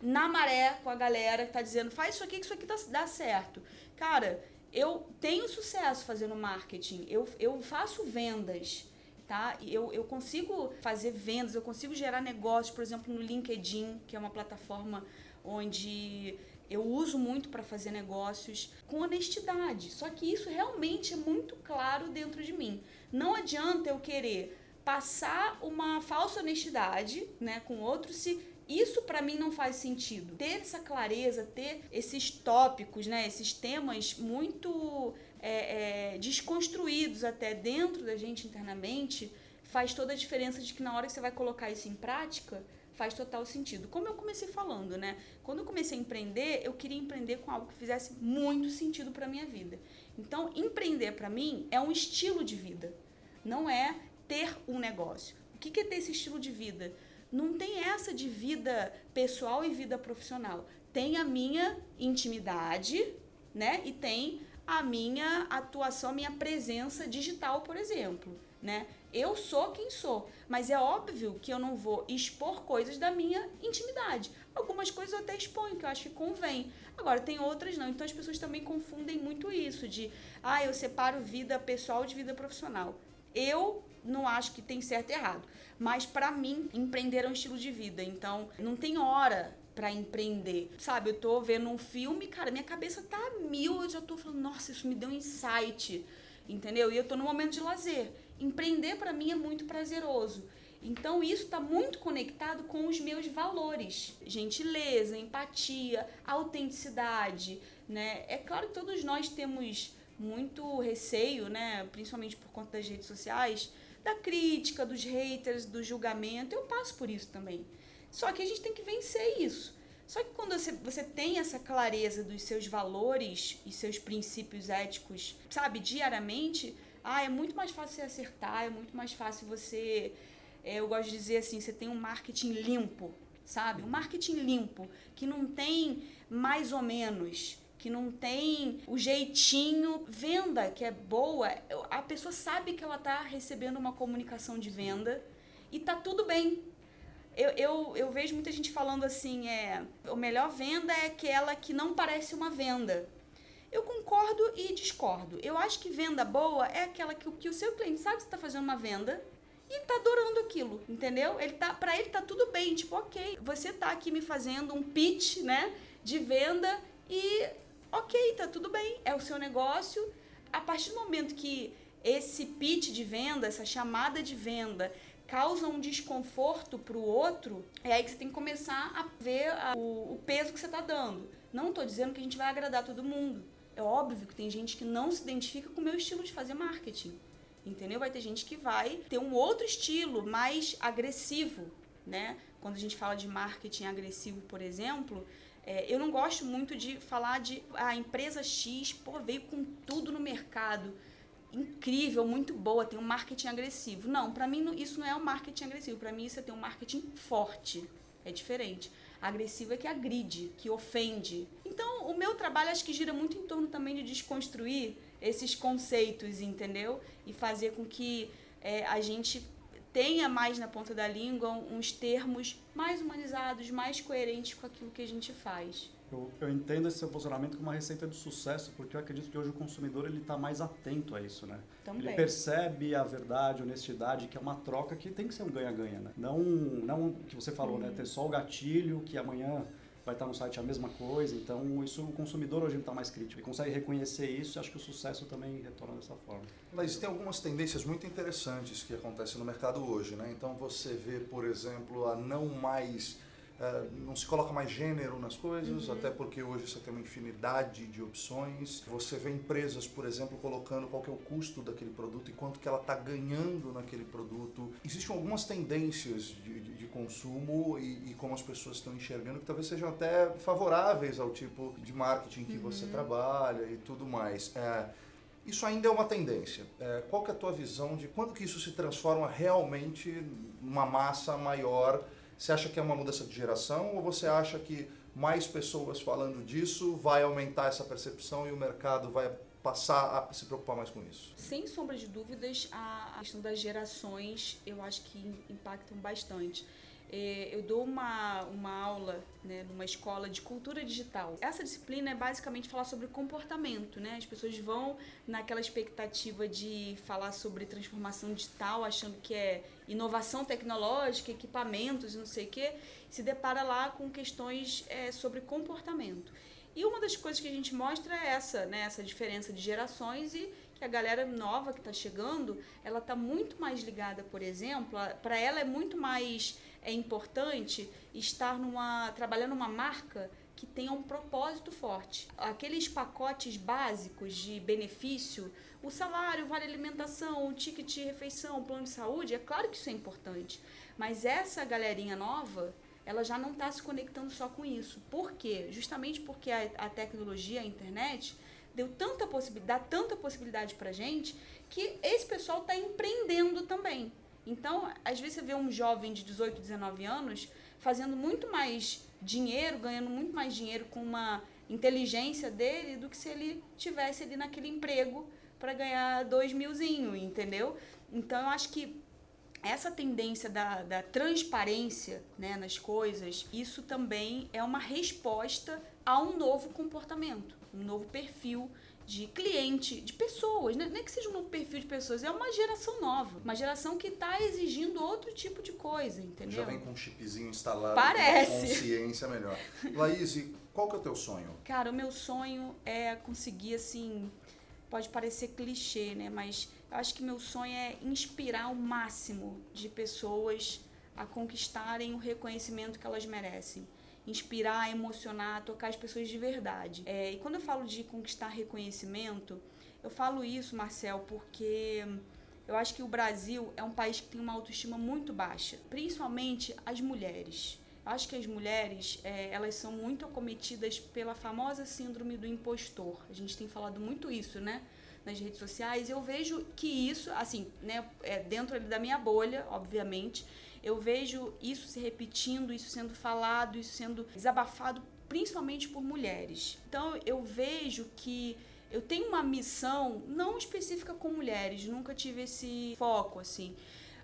Speaker 3: na maré com a galera que está dizendo faz isso aqui que isso aqui dá certo. Cara, eu tenho sucesso fazendo marketing, eu, eu faço vendas, tá? Eu, eu consigo fazer vendas, eu consigo gerar negócios, por exemplo, no LinkedIn, que é uma plataforma onde eu uso muito para fazer negócios com honestidade. Só que isso realmente é muito claro dentro de mim. Não adianta eu querer passar uma falsa honestidade, né, com outro se isso para mim não faz sentido. Ter essa clareza, ter esses tópicos, né, esses temas muito é, é, desconstruídos até dentro da gente internamente, faz toda a diferença de que na hora que você vai colocar isso em prática, faz total sentido. Como eu comecei falando, né? Quando eu comecei a empreender, eu queria empreender com algo que fizesse muito sentido para minha vida. Então, empreender para mim é um estilo de vida, não é ter um negócio. O que é ter esse estilo de vida? Não tem essa de vida pessoal e vida profissional. Tem a minha intimidade, né? E tem a minha atuação, a minha presença digital, por exemplo, né? Eu sou quem sou, mas é óbvio que eu não vou expor coisas da minha intimidade. Algumas coisas eu até exponho, que eu acho que convém. Agora, tem outras não. Então as pessoas também confundem muito isso de, ah, eu separo vida pessoal de vida profissional. Eu não acho que tem certo e errado, mas para mim, empreender é um estilo de vida. Então, não tem hora para empreender. Sabe, eu tô vendo um filme, cara, minha cabeça tá mil, eu já tô falando, nossa, isso me deu um insight, entendeu? E eu tô no momento de lazer empreender para mim é muito prazeroso. Então isso está muito conectado com os meus valores, gentileza, empatia, autenticidade, né? É claro que todos nós temos muito receio, né? Principalmente por conta das redes sociais, da crítica, dos haters, do julgamento. Eu passo por isso também. Só que a gente tem que vencer isso. Só que quando você, você tem essa clareza dos seus valores e seus princípios éticos, sabe, diariamente, ah, é muito mais fácil você acertar, é muito mais fácil você. É, eu gosto de dizer assim, você tem um marketing limpo, sabe? Um marketing limpo, que não tem mais ou menos, que não tem o jeitinho. Venda que é boa, a pessoa sabe que ela está recebendo uma comunicação de venda e tá tudo bem. Eu, eu, eu vejo muita gente falando assim, é, o melhor venda é aquela que não parece uma venda. Eu concordo e discordo. Eu acho que venda boa é aquela que, que o seu cliente sabe que você está fazendo uma venda e tá adorando aquilo, entendeu? Ele tá, para ele tá tudo bem, tipo, ok, você tá aqui me fazendo um pitch, né, de venda e ok, tá tudo bem, é o seu negócio. A partir do momento que esse pitch de venda, essa chamada de venda causa um desconforto para o outro, é aí que você tem que começar a ver a, o, o peso que você está dando. Não estou dizendo que a gente vai agradar todo mundo. É óbvio que tem gente que não se identifica com o meu estilo de fazer marketing. Entendeu? Vai ter gente que vai ter um outro estilo mais agressivo, né? Quando a gente fala de marketing agressivo, por exemplo, é, eu não gosto muito de falar de a empresa X, pô, veio com tudo no mercado incrível, muito boa, tem um marketing agressivo. Não, para mim isso não é um marketing agressivo, para mim isso é ter um marketing forte. É diferente. Agressivo é que agride, que ofende. Então, meu trabalho acho que gira muito em torno também de desconstruir esses conceitos, entendeu? E fazer com que é, a gente tenha mais na ponta da língua uns termos mais humanizados, mais coerentes com aquilo que a gente faz.
Speaker 5: Eu, eu entendo esse seu posicionamento como uma receita de sucesso, porque eu acredito que hoje o consumidor ele está mais atento a isso, né?
Speaker 3: Também.
Speaker 5: Ele percebe a verdade, a honestidade, que é uma troca que tem que ser um ganha-ganha, né? Não, não o que você falou, né?
Speaker 3: Uhum.
Speaker 5: Ter só o gatilho, que amanhã vai estar no site a mesma coisa. Então, isso o consumidor hoje está mais crítico. Ele consegue reconhecer isso e acho que o sucesso também retorna dessa forma.
Speaker 2: Mas tem algumas tendências muito interessantes que acontecem no mercado hoje, né? Então você vê, por exemplo, a não mais não se coloca mais gênero nas coisas,
Speaker 3: Uhum.
Speaker 2: até porque hoje você tem uma infinidade de opções. Você vê empresas, por exemplo, colocando qual que é o custo daquele produto e quanto que ela está ganhando naquele produto. Existem algumas tendências de, de, de consumo e, e, como as pessoas estão enxergando que talvez sejam até favoráveis ao tipo de marketing que você trabalha e tudo mais. É, isso ainda é uma tendência. É, qual que é a tua visão de quando que isso se transforma realmente numa massa maior? Você acha que é uma mudança de geração ou você acha que mais pessoas falando disso vai aumentar essa percepção e o mercado vai passar a se preocupar mais com isso?
Speaker 3: Sem sombra de dúvidas, a questão das gerações eu acho que impactam bastante. É, Eu dou uma, uma aula né, numa escola de cultura digital. Essa disciplina é basicamente falar sobre comportamento. Né? As pessoas vão naquela expectativa de falar sobre transformação digital, achando que é inovação tecnológica, equipamentos e não sei o quê, se depara lá com questões é, sobre comportamento. E uma das coisas que a gente mostra é essa, né, essa diferença de gerações e que a galera nova que está chegando, ela está muito mais ligada, por exemplo, para ela é muito mais é importante estar numa trabalhando numa marca que tenha um propósito forte. Aqueles pacotes básicos de benefício, o salário, vale alimentação, o ticket de refeição, o plano de saúde, é claro que isso é importante. Mas essa galerinha nova, ela já não está se conectando só com isso. Por quê? Justamente porque a, a tecnologia, a internet, deu tanta possibilidade, dá tanta possibilidade pra gente que esse pessoal está empreendendo também. Então, às vezes você vê um jovem de 18, 19 anos fazendo muito mais dinheiro, ganhando muito mais dinheiro com uma inteligência dele do que se ele tivesse ali naquele emprego para ganhar dois milzinho, entendeu? Então, eu acho que essa tendência da, da transparência né, nas coisas, isso também é uma resposta a um novo comportamento, um novo perfil de cliente, de pessoas, né? não é que seja um novo perfil de pessoas, é uma geração nova, uma geração que está exigindo outro tipo de coisa, entendeu?
Speaker 2: Já vem com um chipzinho instalado,
Speaker 3: Parece.
Speaker 2: com consciência melhor. Laís, qual que é o teu sonho?
Speaker 3: Cara, o meu sonho é conseguir, assim, pode parecer clichê, né? Mas eu acho que meu sonho é inspirar o máximo de pessoas a conquistarem o reconhecimento que elas merecem. Inspirar, emocionar, tocar as pessoas de verdade. É, e quando eu falo de conquistar reconhecimento, eu falo isso, Marcel, porque eu acho que o Brasil é um país que tem uma autoestima muito baixa, principalmente as mulheres. Eu acho que as mulheres, é, elas são muito acometidas pela famosa síndrome do impostor. A gente tem falado muito isso, né? Nas redes sociais. Eu vejo que isso, assim, né? É, dentro da minha bolha, obviamente, eu vejo isso se repetindo, isso sendo falado, isso sendo desabafado, principalmente por mulheres. Então, eu vejo que eu tenho uma missão não específica com mulheres, nunca tive esse foco, assim.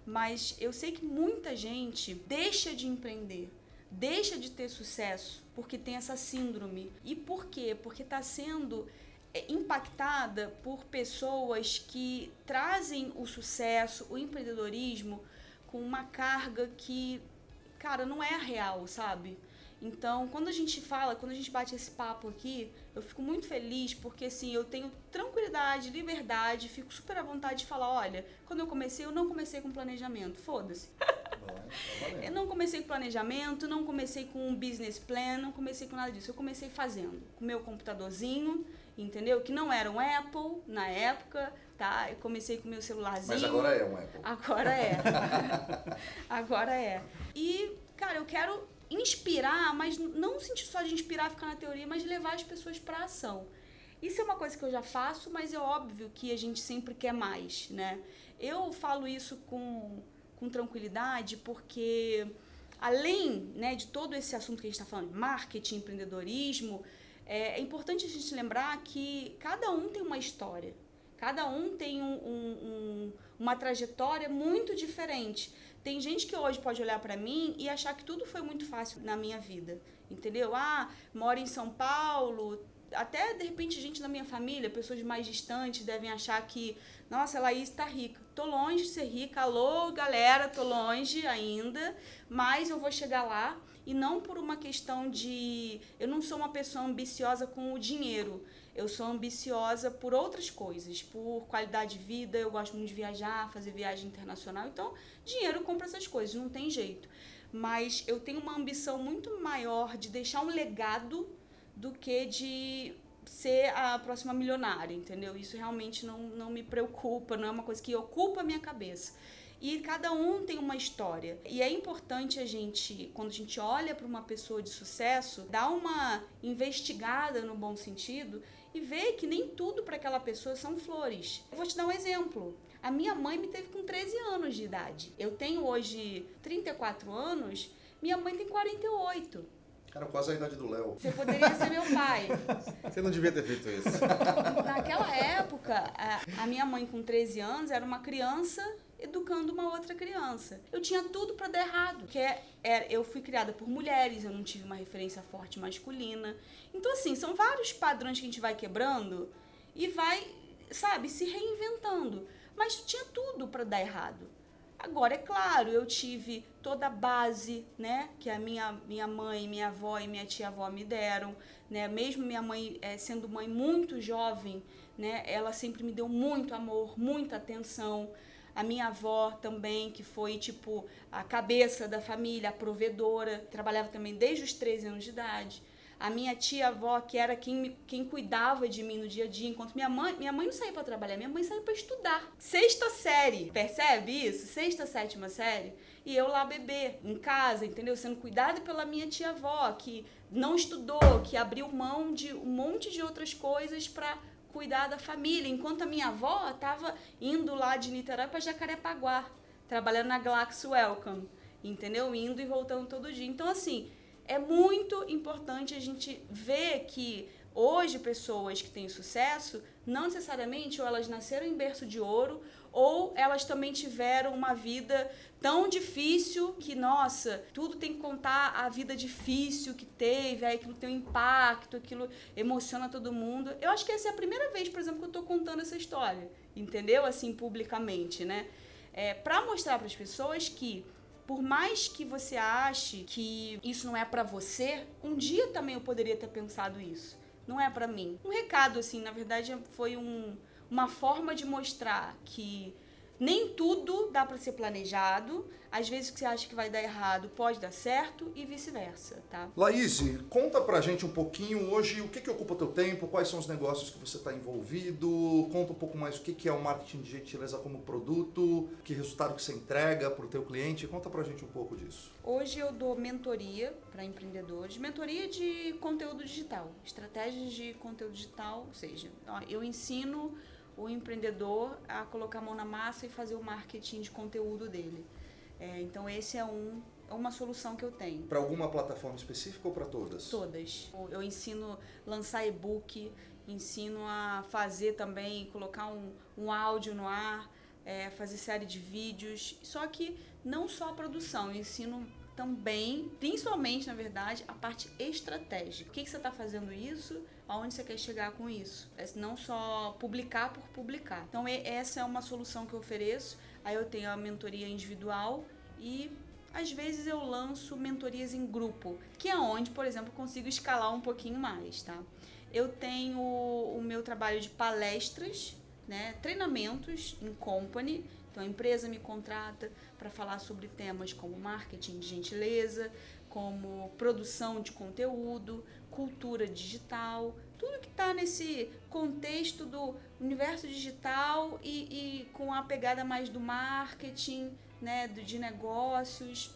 Speaker 3: Mas eu sei que muita gente deixa de empreender deixa de ter sucesso porque tem essa síndrome. E por quê? Porque está sendo é, impactada por pessoas que trazem o sucesso, o empreendedorismo com uma carga que, cara, não é a real, sabe? Então, quando a gente fala, quando a gente bate esse papo aqui, eu fico muito feliz porque assim, eu tenho tranquilidade, liberdade, fico super à vontade de falar, olha, quando eu comecei, eu não comecei com planejamento, foda-se. Eu não comecei com planejamento, não comecei com um business plan, não comecei com nada disso. Eu comecei fazendo, com meu computadorzinho, entendeu? Que não era um Apple na época, tá? Eu comecei com meu celularzinho.
Speaker 2: Mas agora é um Apple.
Speaker 3: Agora é. agora é. E, cara, eu quero inspirar, mas não no sentido só de inspirar, ficar na teoria, mas levar as pessoas para ação. Isso é uma coisa que eu já faço, mas é óbvio que a gente sempre quer mais, né? Eu falo isso com, com tranquilidade porque, além né, de todo esse assunto que a gente está falando, marketing, empreendedorismo, é, é, importante a gente lembrar que cada um tem uma história, cada um tem um, um, um, uma trajetória muito diferente. Tem gente que hoje pode olhar para mim e achar que tudo foi muito fácil na minha vida, entendeu? Ah, moro em São Paulo, até de repente gente da minha família, pessoas mais distantes, devem achar que, nossa, Laís está rica. Tô longe de ser rica, alô galera, tô longe ainda, mas eu vou chegar lá e não por uma questão de. Eu não sou uma pessoa ambiciosa com o dinheiro. Eu sou ambiciosa por outras coisas, por qualidade de vida. Eu gosto muito de viajar, fazer viagem internacional. Então, dinheiro compra essas coisas, não tem jeito. Mas eu tenho uma ambição muito maior de deixar um legado do que de ser a próxima milionária, entendeu? Isso realmente não, não me preocupa, não é uma coisa que ocupa a minha cabeça. E cada um tem uma história. E é importante a gente, quando a gente olha para uma pessoa de sucesso, dar uma investigada no bom sentido e ver que nem tudo para aquela pessoa são flores. Eu vou te dar um exemplo. A minha mãe me teve com 13 anos de idade. Eu tenho hoje 34 anos, minha mãe tem 48.
Speaker 2: Era quase a idade do Léo.
Speaker 3: Você poderia ser meu pai.
Speaker 4: Você não devia ter feito isso.
Speaker 3: Naquela época, a, a minha mãe com 13 anos era uma criança educando uma outra criança. Eu tinha tudo para dar errado, que é, é, eu fui criada por mulheres, eu não tive uma referência forte masculina. Então assim, são vários padrões que a gente vai quebrando e vai, sabe, se reinventando. Mas tinha tudo para dar errado. Agora, é claro, eu tive toda a base, né, que a minha, minha mãe, minha avó e minha tia-avó me deram, né, mesmo minha mãe é, sendo mãe muito jovem, né, ela sempre me deu muito amor, muita atenção, a minha avó também, que foi tipo a cabeça da família, a provedora, trabalhava também desde os 13 anos de idade. A minha tia-avó, que era quem, quem cuidava de mim no dia a dia, enquanto minha mãe, minha mãe não saía para trabalhar, minha mãe saía para estudar. Sexta série, percebe isso? Sexta, sétima série. E eu lá bebê, em casa, entendeu? Sendo cuidada pela minha tia-avó, que não estudou, que abriu mão de um monte de outras coisas para cuidar da família, enquanto a minha avó estava indo lá de Niterói para Jacarepaguá, trabalhando na Glax Welcome, entendeu? Indo e voltando todo dia. Então, assim, é muito importante a gente ver que hoje pessoas que têm sucesso, não necessariamente ou elas nasceram em berço de ouro, ou elas também tiveram uma vida tão difícil que, nossa, tudo tem que contar a vida difícil que teve, aí aquilo tem um impacto, aquilo emociona todo mundo. Eu acho que essa é a primeira vez, por exemplo, que eu estou contando essa história, entendeu? Assim, publicamente, né? É, para mostrar para as pessoas que por mais que você ache que isso não é para você, um dia também eu poderia ter pensado isso. Não é para mim. Um recado assim, na verdade, foi um uma forma de mostrar que nem tudo dá para ser planejado. Às vezes o que você acha que vai dar errado pode dar certo e vice-versa, tá?
Speaker 2: Laís, conta pra gente um pouquinho hoje o que, que ocupa teu tempo, quais são os negócios que você está envolvido, conta um pouco mais o que, que é o marketing de gentileza como produto, que resultado que você entrega para o teu cliente, conta pra gente um pouco disso.
Speaker 3: Hoje eu dou mentoria para empreendedores, mentoria de conteúdo digital, estratégias de conteúdo digital, ou seja, eu ensino o empreendedor a colocar a mão na massa e fazer o marketing de conteúdo dele. É, então, esse é um, é uma solução que eu tenho.
Speaker 2: Para alguma plataforma específica ou para todas?
Speaker 3: Todas. Eu ensino a lançar e-book, ensino a fazer também, colocar um, um áudio no ar, é, fazer série de vídeos. Só que não só a produção, eu ensino também, principalmente, na verdade, a parte estratégica. O que, que você está fazendo isso? Aonde você quer chegar com isso? É não só publicar por publicar. Então, essa é uma solução que eu ofereço. Aí eu tenho a mentoria individual e às vezes eu lanço mentorias em grupo, que é onde, por exemplo, consigo escalar um pouquinho mais, tá? Eu tenho o meu trabalho de palestras, né, treinamentos em company. Então a empresa me contrata para falar sobre temas como marketing de gentileza, como produção de conteúdo, cultura digital, tudo que está nesse contexto do universo digital e, e, com a pegada mais do marketing, né, de negócios.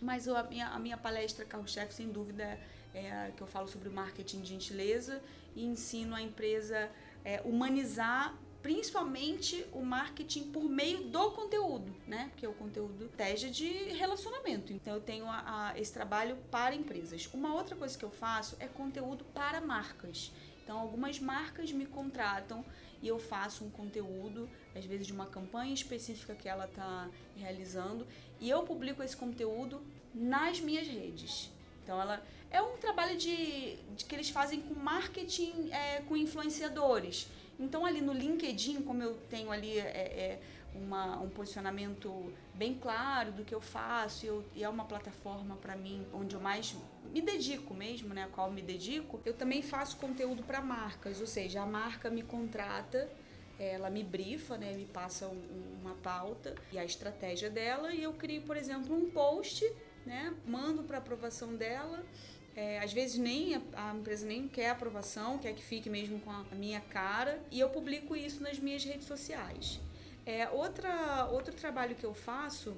Speaker 3: Mas a minha, a minha palestra carro-chefe, sem dúvida, é a que eu falo sobre marketing de gentileza e ensino a empresa é, humanizar principalmente o marketing por meio do conteúdo, né? Porque o conteúdo tege de relacionamento. Então eu tenho a, a, esse trabalho para empresas. Uma outra coisa que eu faço é conteúdo para marcas. Então algumas marcas me contratam e eu faço um conteúdo, às vezes de uma campanha específica que ela está realizando, e eu publico esse conteúdo nas minhas redes. Então ela é um trabalho de, de que eles fazem com marketing é, com influenciadores. Então, ali no LinkedIn, como eu tenho ali é, é uma, um posicionamento bem claro do que eu faço, e, eu, e é uma plataforma para mim onde eu mais me dedico mesmo, né, a qual me dedico, eu também faço conteúdo para marcas, ou seja, a marca me contrata, ela me brifa, né, me passa um, uma pauta e a estratégia dela, e eu crio, por exemplo, um post, né, mando para aprovação dela é, às vezes nem a, a, empresa nem quer aprovação, quer que fique mesmo com a minha cara, e eu publico isso nas minhas redes sociais. É, outra, outro trabalho que eu faço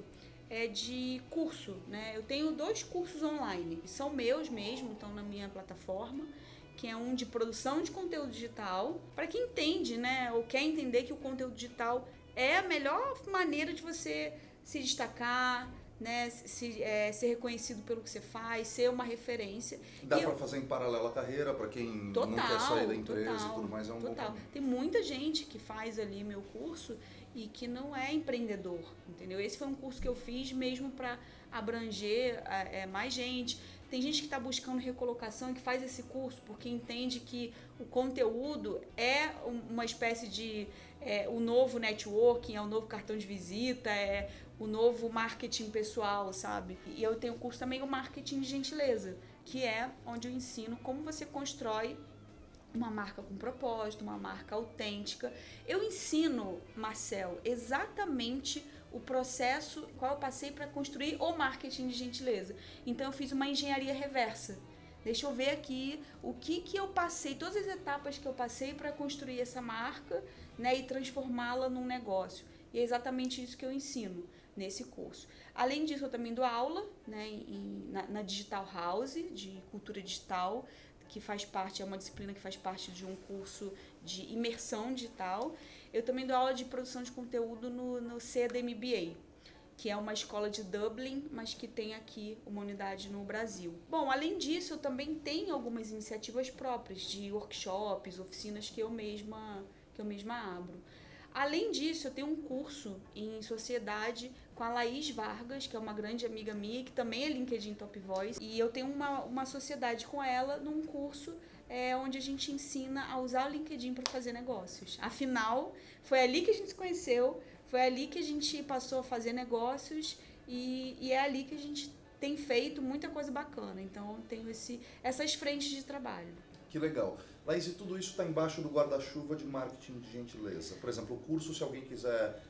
Speaker 3: é de curso, né? Eu tenho dois cursos online, são meus mesmo, estão na minha plataforma, que é um de produção de conteúdo digital, para quem entende, né, ou quer entender que o conteúdo digital é a melhor maneira de você se destacar, né, se, é, ser reconhecido pelo que você faz, ser uma referência.
Speaker 2: Dá para fazer em paralelo a carreira, para quem total, não quer sair da empresa total, e tudo mais, é um total. bom
Speaker 3: Tem muita gente que faz ali meu curso e que não é empreendedor, entendeu? Esse foi um curso que eu fiz mesmo para abranger é, mais gente. Tem gente que está buscando recolocação e que faz esse curso porque entende que o conteúdo é uma espécie de é, o novo networking, é o novo cartão de visita, é o novo marketing pessoal, sabe? E eu tenho curso também o marketing de gentileza, que é onde eu ensino como você constrói uma marca com propósito, uma marca autêntica. Eu ensino, Marcel, exatamente o processo qual eu passei para construir o marketing de gentileza. Então eu fiz uma engenharia reversa. Deixa eu ver aqui o que que eu passei, todas as etapas que eu passei para construir essa marca, né, e transformá-la num negócio. E é exatamente isso que eu ensino nesse curso. Além disso, eu também dou aula né, em, na, na, Digital House, de cultura digital, que faz parte, é uma disciplina que faz parte de um curso de imersão digital. Eu também dou aula de produção de conteúdo no, no CDMBA, que é uma escola de Dublin, mas que tem aqui uma unidade no Brasil. Bom, além disso, eu também tenho algumas iniciativas próprias de workshops, oficinas que eu mesma que eu mesma abro. Além disso, eu tenho um curso em sociedade com a Laís Vargas, que é uma grande amiga minha, que também é LinkedIn Top Voice. E eu tenho uma, uma sociedade com ela num curso é, onde a gente ensina a usar o LinkedIn para fazer negócios. Afinal, foi ali que a gente se conheceu, foi ali que a gente passou a fazer negócios e, e é ali que a gente tem feito muita coisa bacana. Então, eu tenho esse, essas frentes de trabalho.
Speaker 2: Que legal. Laís, e tudo isso está embaixo do guarda-chuva de marketing de gentileza. Por exemplo, o curso, se alguém quiser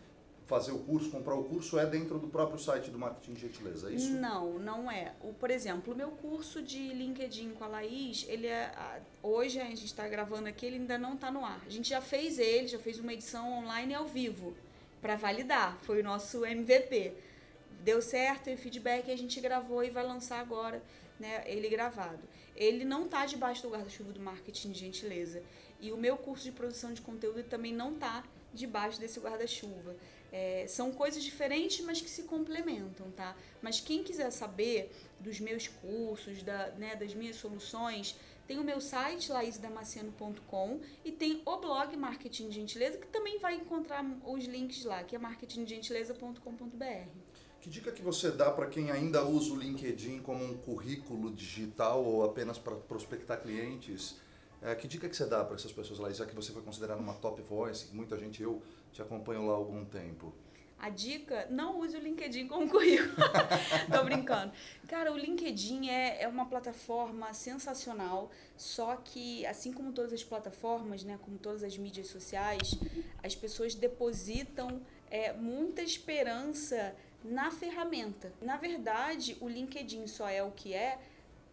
Speaker 2: fazer o curso, comprar o curso, é dentro do próprio site do Marketing Gentileza, é isso?
Speaker 3: Não, não é. O, por exemplo, o meu curso de LinkedIn com a Laís, ele é, hoje a gente está gravando aqui, ele ainda não está no ar. A gente já fez ele, já fez uma edição online ao vivo para validar. Foi o nosso MVP. Deu certo e feedback a gente gravou e vai lançar agora, né, ele gravado. Ele não está debaixo do guarda-chuva do marketing de gentileza. E o meu curso de produção de conteúdo também não está debaixo desse guarda-chuva. É, são coisas diferentes, mas que se complementam, tá? Mas quem quiser saber dos meus cursos, da, né, das minhas soluções, tem o meu site, laisdamasceno.com, e tem o blog Marketing de Gentileza, que também vai encontrar os links lá, que é marketinggentileza.com.br.
Speaker 2: Que dica que você dá para quem ainda usa o LinkedIn como um currículo digital ou apenas para prospectar clientes? É, que dica que você dá para essas pessoas lá, já que você foi considerado uma top voice, muita gente, eu te acompanho lá há algum tempo?
Speaker 3: A dica, não use o LinkedIn como currículo. Tô brincando. Cara, o LinkedIn é, é uma plataforma sensacional, só que, assim como todas as plataformas, né, como todas as mídias sociais, as pessoas depositam é, muita esperança na ferramenta. Na verdade, o LinkedIn só é o que é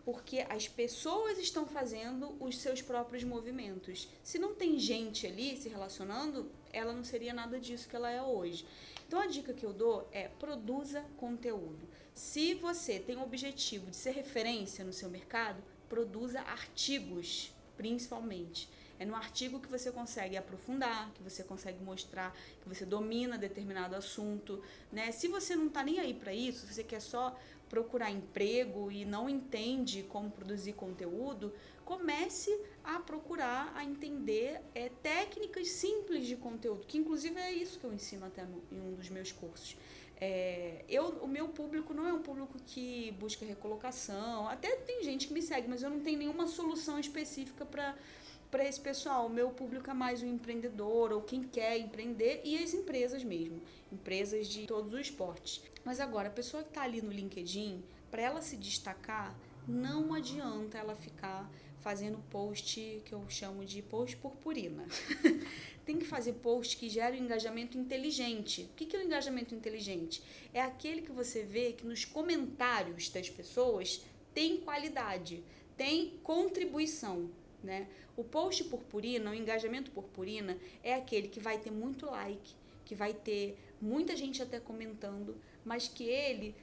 Speaker 3: porque as pessoas estão fazendo os seus próprios movimentos. Se não tem gente ali se relacionando, ela não seria nada disso que ela é hoje. Então a dica que eu dou é produza conteúdo. Se você tem o objetivo de ser referência no seu mercado, produza artigos, principalmente. É no artigo que você consegue aprofundar, que você consegue mostrar que você domina determinado assunto, né? Se você não está nem aí para isso, se você quer só procurar emprego e não entende como produzir conteúdo, comece a procurar a entender é, técnicas simples de conteúdo, que inclusive é isso que eu ensino até no, em um dos meus cursos. É, eu, o meu público não é um público que busca recolocação, até tem gente que me segue, mas eu não tenho nenhuma solução específica para para esse pessoal. O meu público é mais o empreendedor ou quem quer empreender e as empresas mesmo, empresas de todos os esportes. Mas agora, a pessoa que está ali no LinkedIn, para ela se destacar, não adianta ela ficar fazendo post que eu chamo de post purpurina. Tem que fazer post que gere um engajamento inteligente. O que é o um engajamento inteligente? É aquele que você vê que nos comentários das pessoas tem qualidade, tem contribuição. Né? O post purpurina, o engajamento purpurina, é aquele que vai ter muito like, que vai ter muita gente até comentando, mas que ele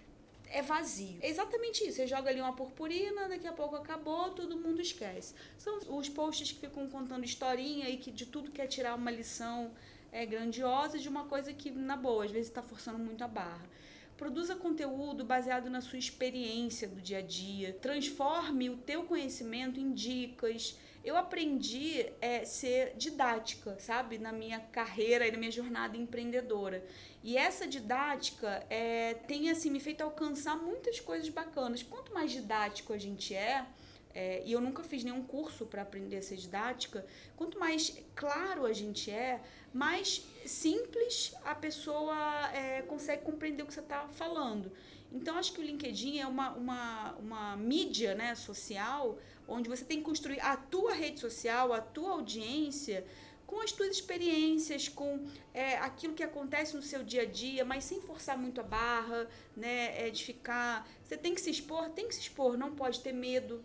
Speaker 3: é vazio. É exatamente isso. Você joga ali uma purpurina, daqui a pouco acabou, todo mundo esquece. São os posts que ficam contando historinha e que de tudo quer tirar uma lição é, grandiosa de uma coisa que, na boa, às vezes está forçando muito a barra. Produza conteúdo baseado na sua experiência do dia a dia. Transforme o teu conhecimento em dicas, eu aprendi é, ser didática, sabe? Na minha carreira e na minha jornada empreendedora. E essa didática é, tem assim, me feito alcançar muitas coisas bacanas. Quanto mais didático a gente é, é e eu nunca fiz nenhum curso para aprender a ser didática, quanto mais claro a gente é, mais simples a pessoa é, consegue compreender o que você está falando. Então, acho que o LinkedIn é uma, uma, uma mídia né, social onde você tem que construir a tua rede social, a tua audiência com as tuas experiências, com é, aquilo que acontece no seu dia a dia, mas sem forçar muito a barra, né? É, de ficar. Você tem que se expor, tem que se expor, não pode ter medo.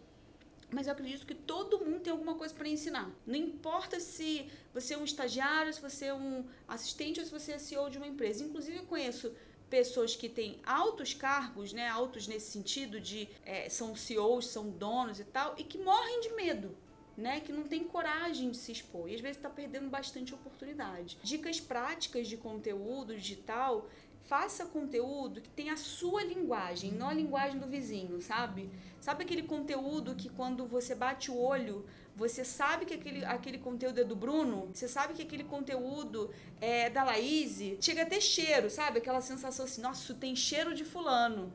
Speaker 3: Mas eu acredito que todo mundo tem alguma coisa para ensinar. Não importa se você é um estagiário, se você é um assistente ou se você é CEO de uma empresa. Inclusive, eu conheço pessoas que têm altos cargos, né, altos nesse sentido de é, são CEOs, são donos e tal, e que morrem de medo. Né, que não tem coragem de se expor e às vezes está perdendo bastante oportunidade. Dicas práticas de conteúdo digital faça conteúdo que tenha a sua linguagem, não a linguagem do vizinho, sabe? Sabe aquele conteúdo que quando você bate o olho, você sabe que aquele, aquele conteúdo é do Bruno, você sabe que aquele conteúdo é da Laís, chega a ter cheiro, sabe? Aquela sensação assim, nossa, tem cheiro de fulano.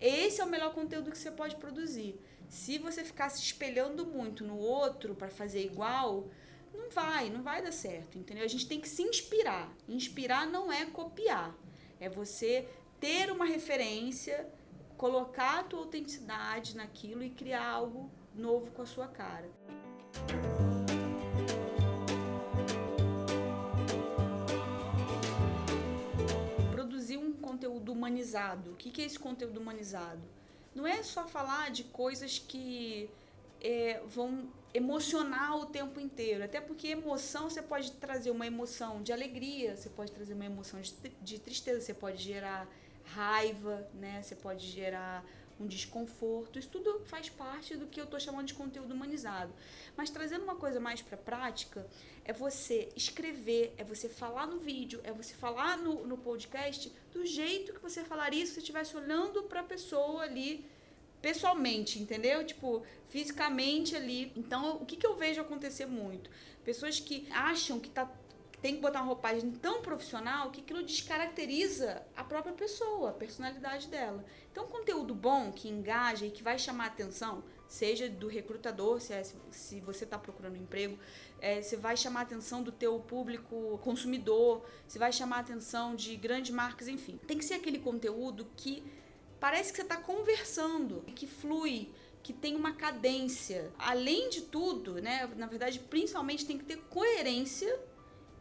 Speaker 3: Esse é o melhor conteúdo que você pode produzir. Se você ficar se espelhando muito no outro para fazer igual, não vai, não vai dar certo, entendeu? A gente tem que se inspirar. Inspirar não é copiar, é você ter uma referência, colocar a tua autenticidade naquilo e criar algo novo com a sua cara. Produzir um conteúdo humanizado. O que é esse conteúdo humanizado? Não é só falar de coisas que é, vão emocionar o tempo inteiro. Até porque emoção, você pode trazer uma emoção de alegria, você pode trazer uma emoção de, de tristeza, você pode gerar raiva, né? Você pode gerar um desconforto. Isso tudo faz parte do que eu estou chamando de conteúdo humanizado. Mas trazendo uma coisa mais para a prática, é você escrever, é você falar no vídeo, é você falar no, no podcast do jeito que você falaria se você estivesse olhando para a pessoa ali pessoalmente, entendeu? Tipo, fisicamente ali. Então, o que, que eu vejo acontecer muito? Pessoas que acham que tá tem que botar uma roupagem tão profissional que aquilo descaracteriza a própria pessoa, a personalidade dela. Então, conteúdo bom, que engaja e que vai chamar atenção, seja do recrutador, se, é, se você está procurando emprego, é, você vai chamar a atenção do teu público consumidor, você vai chamar a atenção de grandes marcas, enfim. Tem que ser aquele conteúdo que parece que você está conversando, que flui, que tem uma cadência. Além de tudo, né, na verdade, principalmente tem que ter coerência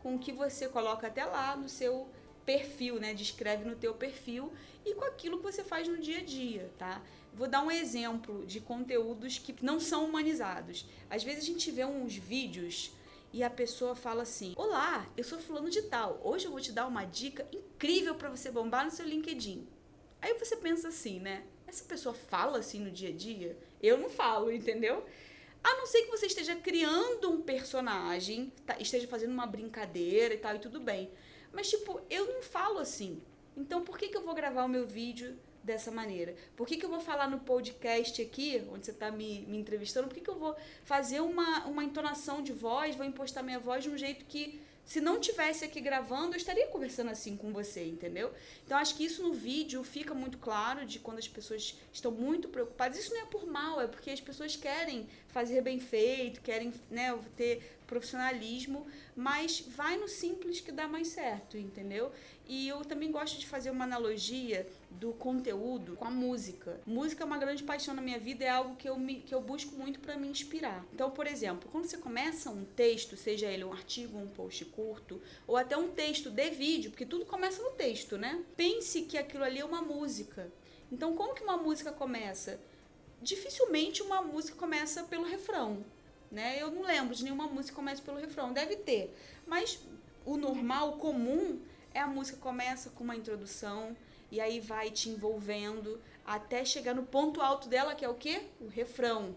Speaker 3: com o que você coloca até lá no seu perfil, né? Descreve no teu perfil e com aquilo que você faz no dia a dia, tá? Vou dar um exemplo de conteúdos que não são humanizados. Às vezes a gente vê uns vídeos e a pessoa fala assim: Olá, eu sou fulano de tal. Hoje eu vou te dar uma dica incrível para você bombar no seu LinkedIn. Aí você pensa assim, né? Essa pessoa fala assim no dia a dia? Eu não falo, entendeu? A não ser que você esteja criando um personagem, tá, esteja fazendo uma brincadeira e tal, e tudo bem. Mas, tipo, eu não falo assim. Então, por que, que eu vou gravar o meu vídeo dessa maneira? Por que, que eu vou falar no podcast aqui, onde você está me, me entrevistando? Por que, que eu vou fazer uma, uma entonação de voz, vou impostar minha voz de um jeito que se não tivesse aqui gravando, eu estaria conversando assim com você, entendeu? Então acho que isso no vídeo fica muito claro de quando as pessoas estão muito preocupadas. Isso não é por mal, é porque as pessoas querem fazer bem feito, querem né, ter profissionalismo, mas vai no simples que dá mais certo, entendeu? E eu também gosto de fazer uma analogia do conteúdo com a música. Música é uma grande paixão na minha vida, é algo que eu, me, que eu busco muito para me inspirar. Então, por exemplo, quando você começa um texto, seja ele um artigo, um post curto, ou até um texto de vídeo, porque tudo começa no texto, né? Pense que aquilo ali é uma música. Então, como que uma música começa? Dificilmente uma música começa pelo refrão, né? Eu não lembro de nenhuma música que comece pelo refrão, deve ter. Mas o normal, o comum, é a música começa com uma introdução e aí vai te envolvendo até chegar no ponto alto dela, que é o quê? O refrão.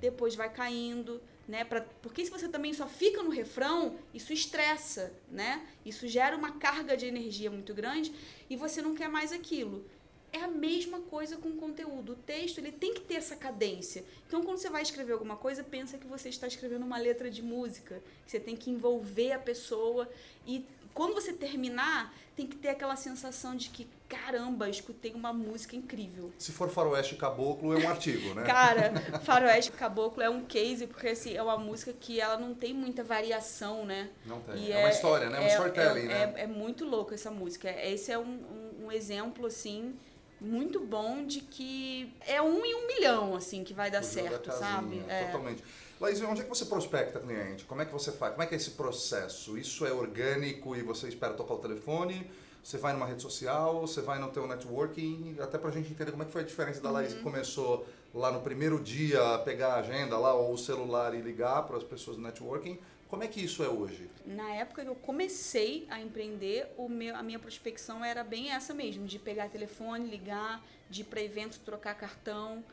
Speaker 3: Depois vai caindo, né? Pra, porque se você também só fica no refrão, isso estressa, né? Isso gera uma carga de energia muito grande e você não quer mais aquilo. É a mesma coisa com o conteúdo. O texto ele tem que ter essa cadência. Então, quando você vai escrever alguma coisa, pensa que você está escrevendo uma letra de música. Que você tem que envolver a pessoa e quando você terminar, tem que ter aquela sensação de que, caramba, escutei uma música incrível.
Speaker 2: Se for Faroeste Caboclo, é um artigo, né?
Speaker 3: Cara, Faroeste Caboclo é um case, porque assim, é uma música que ela não tem muita variação, né?
Speaker 2: Não tem. É, é uma história, né? É um storytelling,
Speaker 3: é,
Speaker 2: né?
Speaker 3: É, é, muito louco essa música. Esse é um, um, um exemplo, assim, muito bom de que é um em um milhão, assim, que vai dar certo, sabe?
Speaker 2: É. Totalmente. Laís, onde é que você prospecta cliente? Como é que você faz? Como é que é esse processo? Isso é orgânico e você espera tocar o telefone? Você vai numa rede social? Você vai no teu networking? Até pra gente entender como é que foi a diferença da Laís uhum. que começou lá no primeiro dia a pegar a agenda lá ou o celular e ligar para as pessoas do networking. Como é que isso é hoje?
Speaker 3: Na época que eu comecei a empreender, meu, a minha prospecção era bem essa mesmo, de pegar telefone, ligar, de ir para eventos, trocar cartão.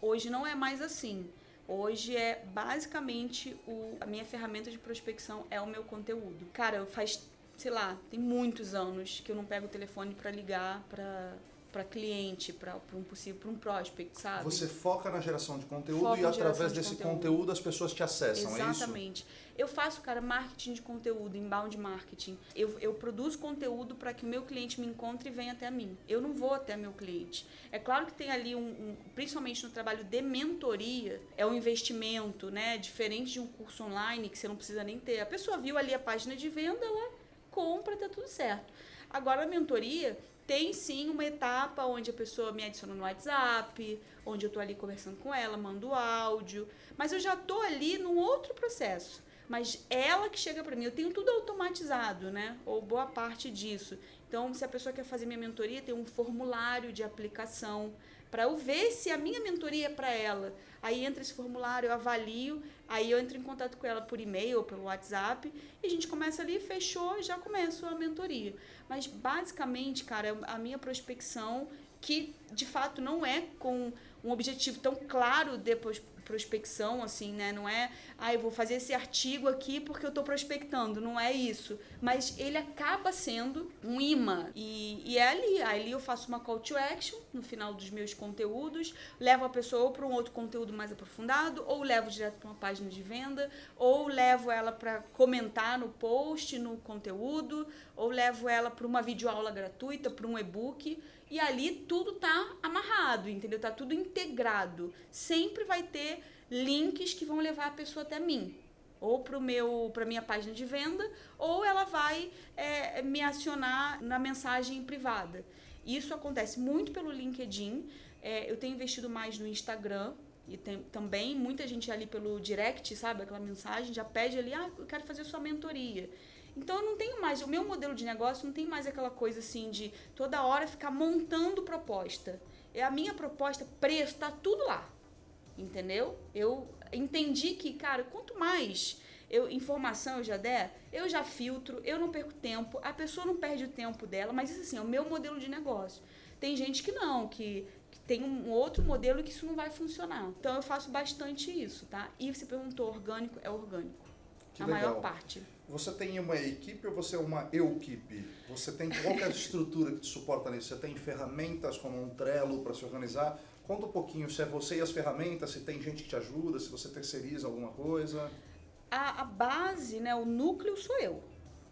Speaker 3: Hoje não é mais assim. Hoje é basicamente o, a minha ferramenta de prospecção é o meu conteúdo. Cara, faz, sei lá, tem muitos anos que eu não pego o telefone para ligar para para cliente, para um possível, para um prospect, sabe?
Speaker 2: Você foca na geração de conteúdo e através de desse conteúdo. conteúdo. as pessoas te acessam,
Speaker 3: Exatamente.
Speaker 2: é isso?
Speaker 3: Exatamente. Eu faço, cara, marketing de conteúdo, inbound marketing. Eu, eu produzo conteúdo para que o meu cliente me encontre e venha até mim. Eu não vou até meu cliente. É claro que tem ali um, um principalmente no trabalho de mentoria, é um investimento, né? Diferente de um curso online que você não precisa nem ter. A pessoa viu ali a página de venda, ela compra, tá tudo certo. Agora a mentoria tem sim uma etapa onde a pessoa me adiciona no WhatsApp, onde eu estou ali conversando com ela, mando áudio, mas eu já estou ali num outro processo. Mas ela que chega para mim, eu tenho tudo automatizado, né? Ou boa parte disso. Então, se a pessoa quer fazer minha mentoria, tem um formulário de aplicação para eu ver se a minha mentoria é para ela. Aí entra esse formulário, eu avalio, aí eu entro em contato com ela por e-mail ou pelo WhatsApp e a gente começa ali, fechou, já começo a mentoria. Mas basicamente, cara, a minha prospecção que de fato não é com um objetivo tão claro depois prospecção, assim, né? Não é, ah, eu vou fazer esse artigo aqui porque eu estou prospectando. Não é isso. Mas ele acaba sendo um imã. E, e é ali. Ali eu faço uma call to action no final dos meus conteúdos, levo a pessoa para um outro conteúdo mais aprofundado, ou levo direto para uma página de venda, ou levo ela para comentar no post, no conteúdo, ou levo ela para uma videoaula gratuita, para um e-book e ali tudo tá amarrado, entendeu? Tá tudo integrado. Sempre vai ter links que vão levar a pessoa até mim. Ou para meu para minha página de venda ou ela vai é, me acionar na mensagem privada. Isso acontece muito pelo LinkedIn. É, eu tenho investido mais no Instagram e tem, também muita gente ali pelo direct sabe? Aquela mensagem já pede ali ah eu quero fazer sua mentoria então eu não tenho mais o meu modelo de negócio não tem mais aquela coisa assim de toda hora ficar montando proposta é a minha proposta preço tá tudo lá entendeu? Eu entendi que, cara, quanto mais eu, informação eu já der, eu já filtro, eu não perco tempo, a pessoa não perde o tempo dela, mas isso assim, é o meu modelo de negócio. Tem gente que não, que, que tem um outro modelo que isso não vai funcionar. Então eu faço bastante isso, tá? E você perguntou, orgânico? É orgânico.
Speaker 2: Que
Speaker 3: a
Speaker 2: legal.
Speaker 3: maior parte.
Speaker 2: Você tem uma equipe ou você é uma eu-equipe? Você tem qual que a estrutura que te suporta nisso? Você tem ferramentas como um Trello para se organizar? Conta um pouquinho se é você e as ferramentas, se tem gente que te ajuda, se você terceiriza alguma coisa.
Speaker 3: A, a base, né, o núcleo sou eu,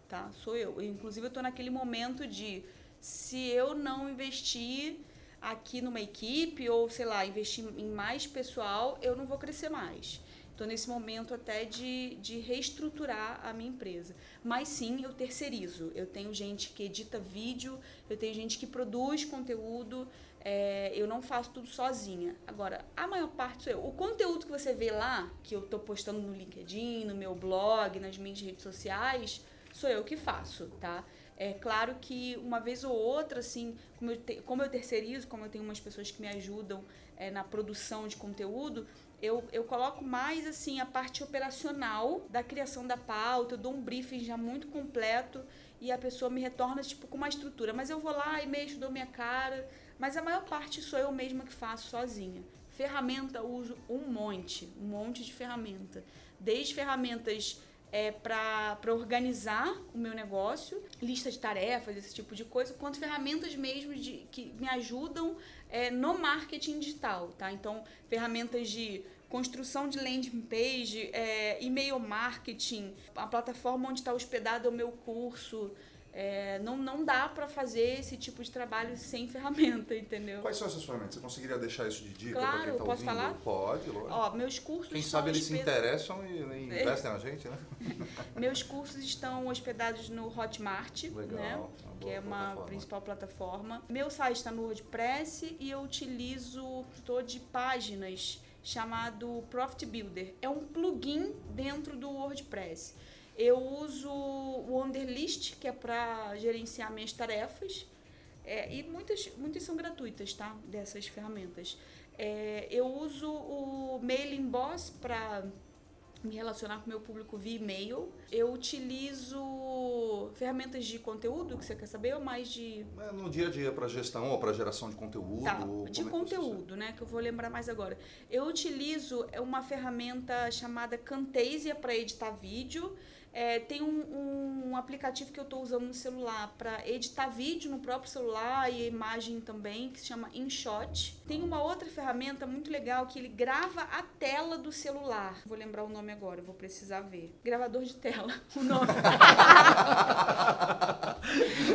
Speaker 3: tá? Sou eu. Inclusive eu estou naquele momento de se eu não investir aqui numa equipe ou, sei lá, investir em mais pessoal, eu não vou crescer mais. Estou nesse momento até de, de reestruturar a minha empresa. Mas sim, eu terceirizo. Eu tenho gente que edita vídeo, eu tenho gente que produz conteúdo, é, eu não faço tudo sozinha. Agora, a maior parte sou eu. O conteúdo que você vê lá, que eu estou postando no LinkedIn, no meu blog, nas minhas redes sociais, sou eu que faço, tá? É claro que uma vez ou outra, assim, como eu, te, como eu terceirizo, como eu tenho umas pessoas que me ajudam é, na produção de conteúdo, eu, eu coloco mais assim a parte operacional da criação da pauta, eu dou um briefing já muito completo e a pessoa me retorna tipo com uma estrutura. Mas eu vou lá e mexo, dou minha cara mas a maior parte sou eu mesma que faço sozinha. Ferramenta uso um monte, um monte de ferramenta. Desde ferramentas é, para organizar o meu negócio, lista de tarefas, esse tipo de coisa, quanto ferramentas mesmo de, que me ajudam é, no marketing digital, tá? Então, ferramentas de construção de landing page, é, e-mail marketing, a plataforma onde está hospedado o meu curso, é, não, não dá para fazer esse tipo de trabalho sem ferramenta, entendeu?
Speaker 2: Quais são essas ferramentas? Você conseguiria deixar isso de dica
Speaker 3: claro,
Speaker 2: para quem está
Speaker 3: posso
Speaker 2: ouvindo?
Speaker 3: falar?
Speaker 2: Pode, lógico.
Speaker 3: Ó, meus cursos
Speaker 2: Quem sabe eles se interessam e, e investem na gente, né?
Speaker 3: Meus cursos estão hospedados no Hotmart,
Speaker 2: Legal,
Speaker 3: né?
Speaker 2: uma
Speaker 3: Que é uma
Speaker 2: plataforma.
Speaker 3: principal plataforma. Meu site está no WordPress e eu utilizo tutor de páginas chamado Profit Builder. É um plugin dentro do WordPress. Eu uso o Wunderlist, que é para gerenciar minhas tarefas. É, e muitas, muitas são gratuitas, tá? Dessas ferramentas. É, eu uso o Mailing Boss para me relacionar com o meu público via e-mail. Eu utilizo ferramentas de conteúdo, que você quer saber, ou mais de
Speaker 2: É, No dia a dia, para gestão ou para geração de conteúdo?
Speaker 3: Tá, de
Speaker 2: como é que
Speaker 3: conteúdo, né? Que eu vou lembrar mais agora. Eu utilizo é uma ferramenta chamada Camtasia para editar vídeo. É, tem um, um aplicativo que eu estou usando no celular para editar vídeo no próprio celular e imagem também, que se chama InShot. Tem uma outra ferramenta muito legal que ele grava a tela do celular. Vou lembrar o nome agora, vou precisar ver. Gravador de tela, o nome.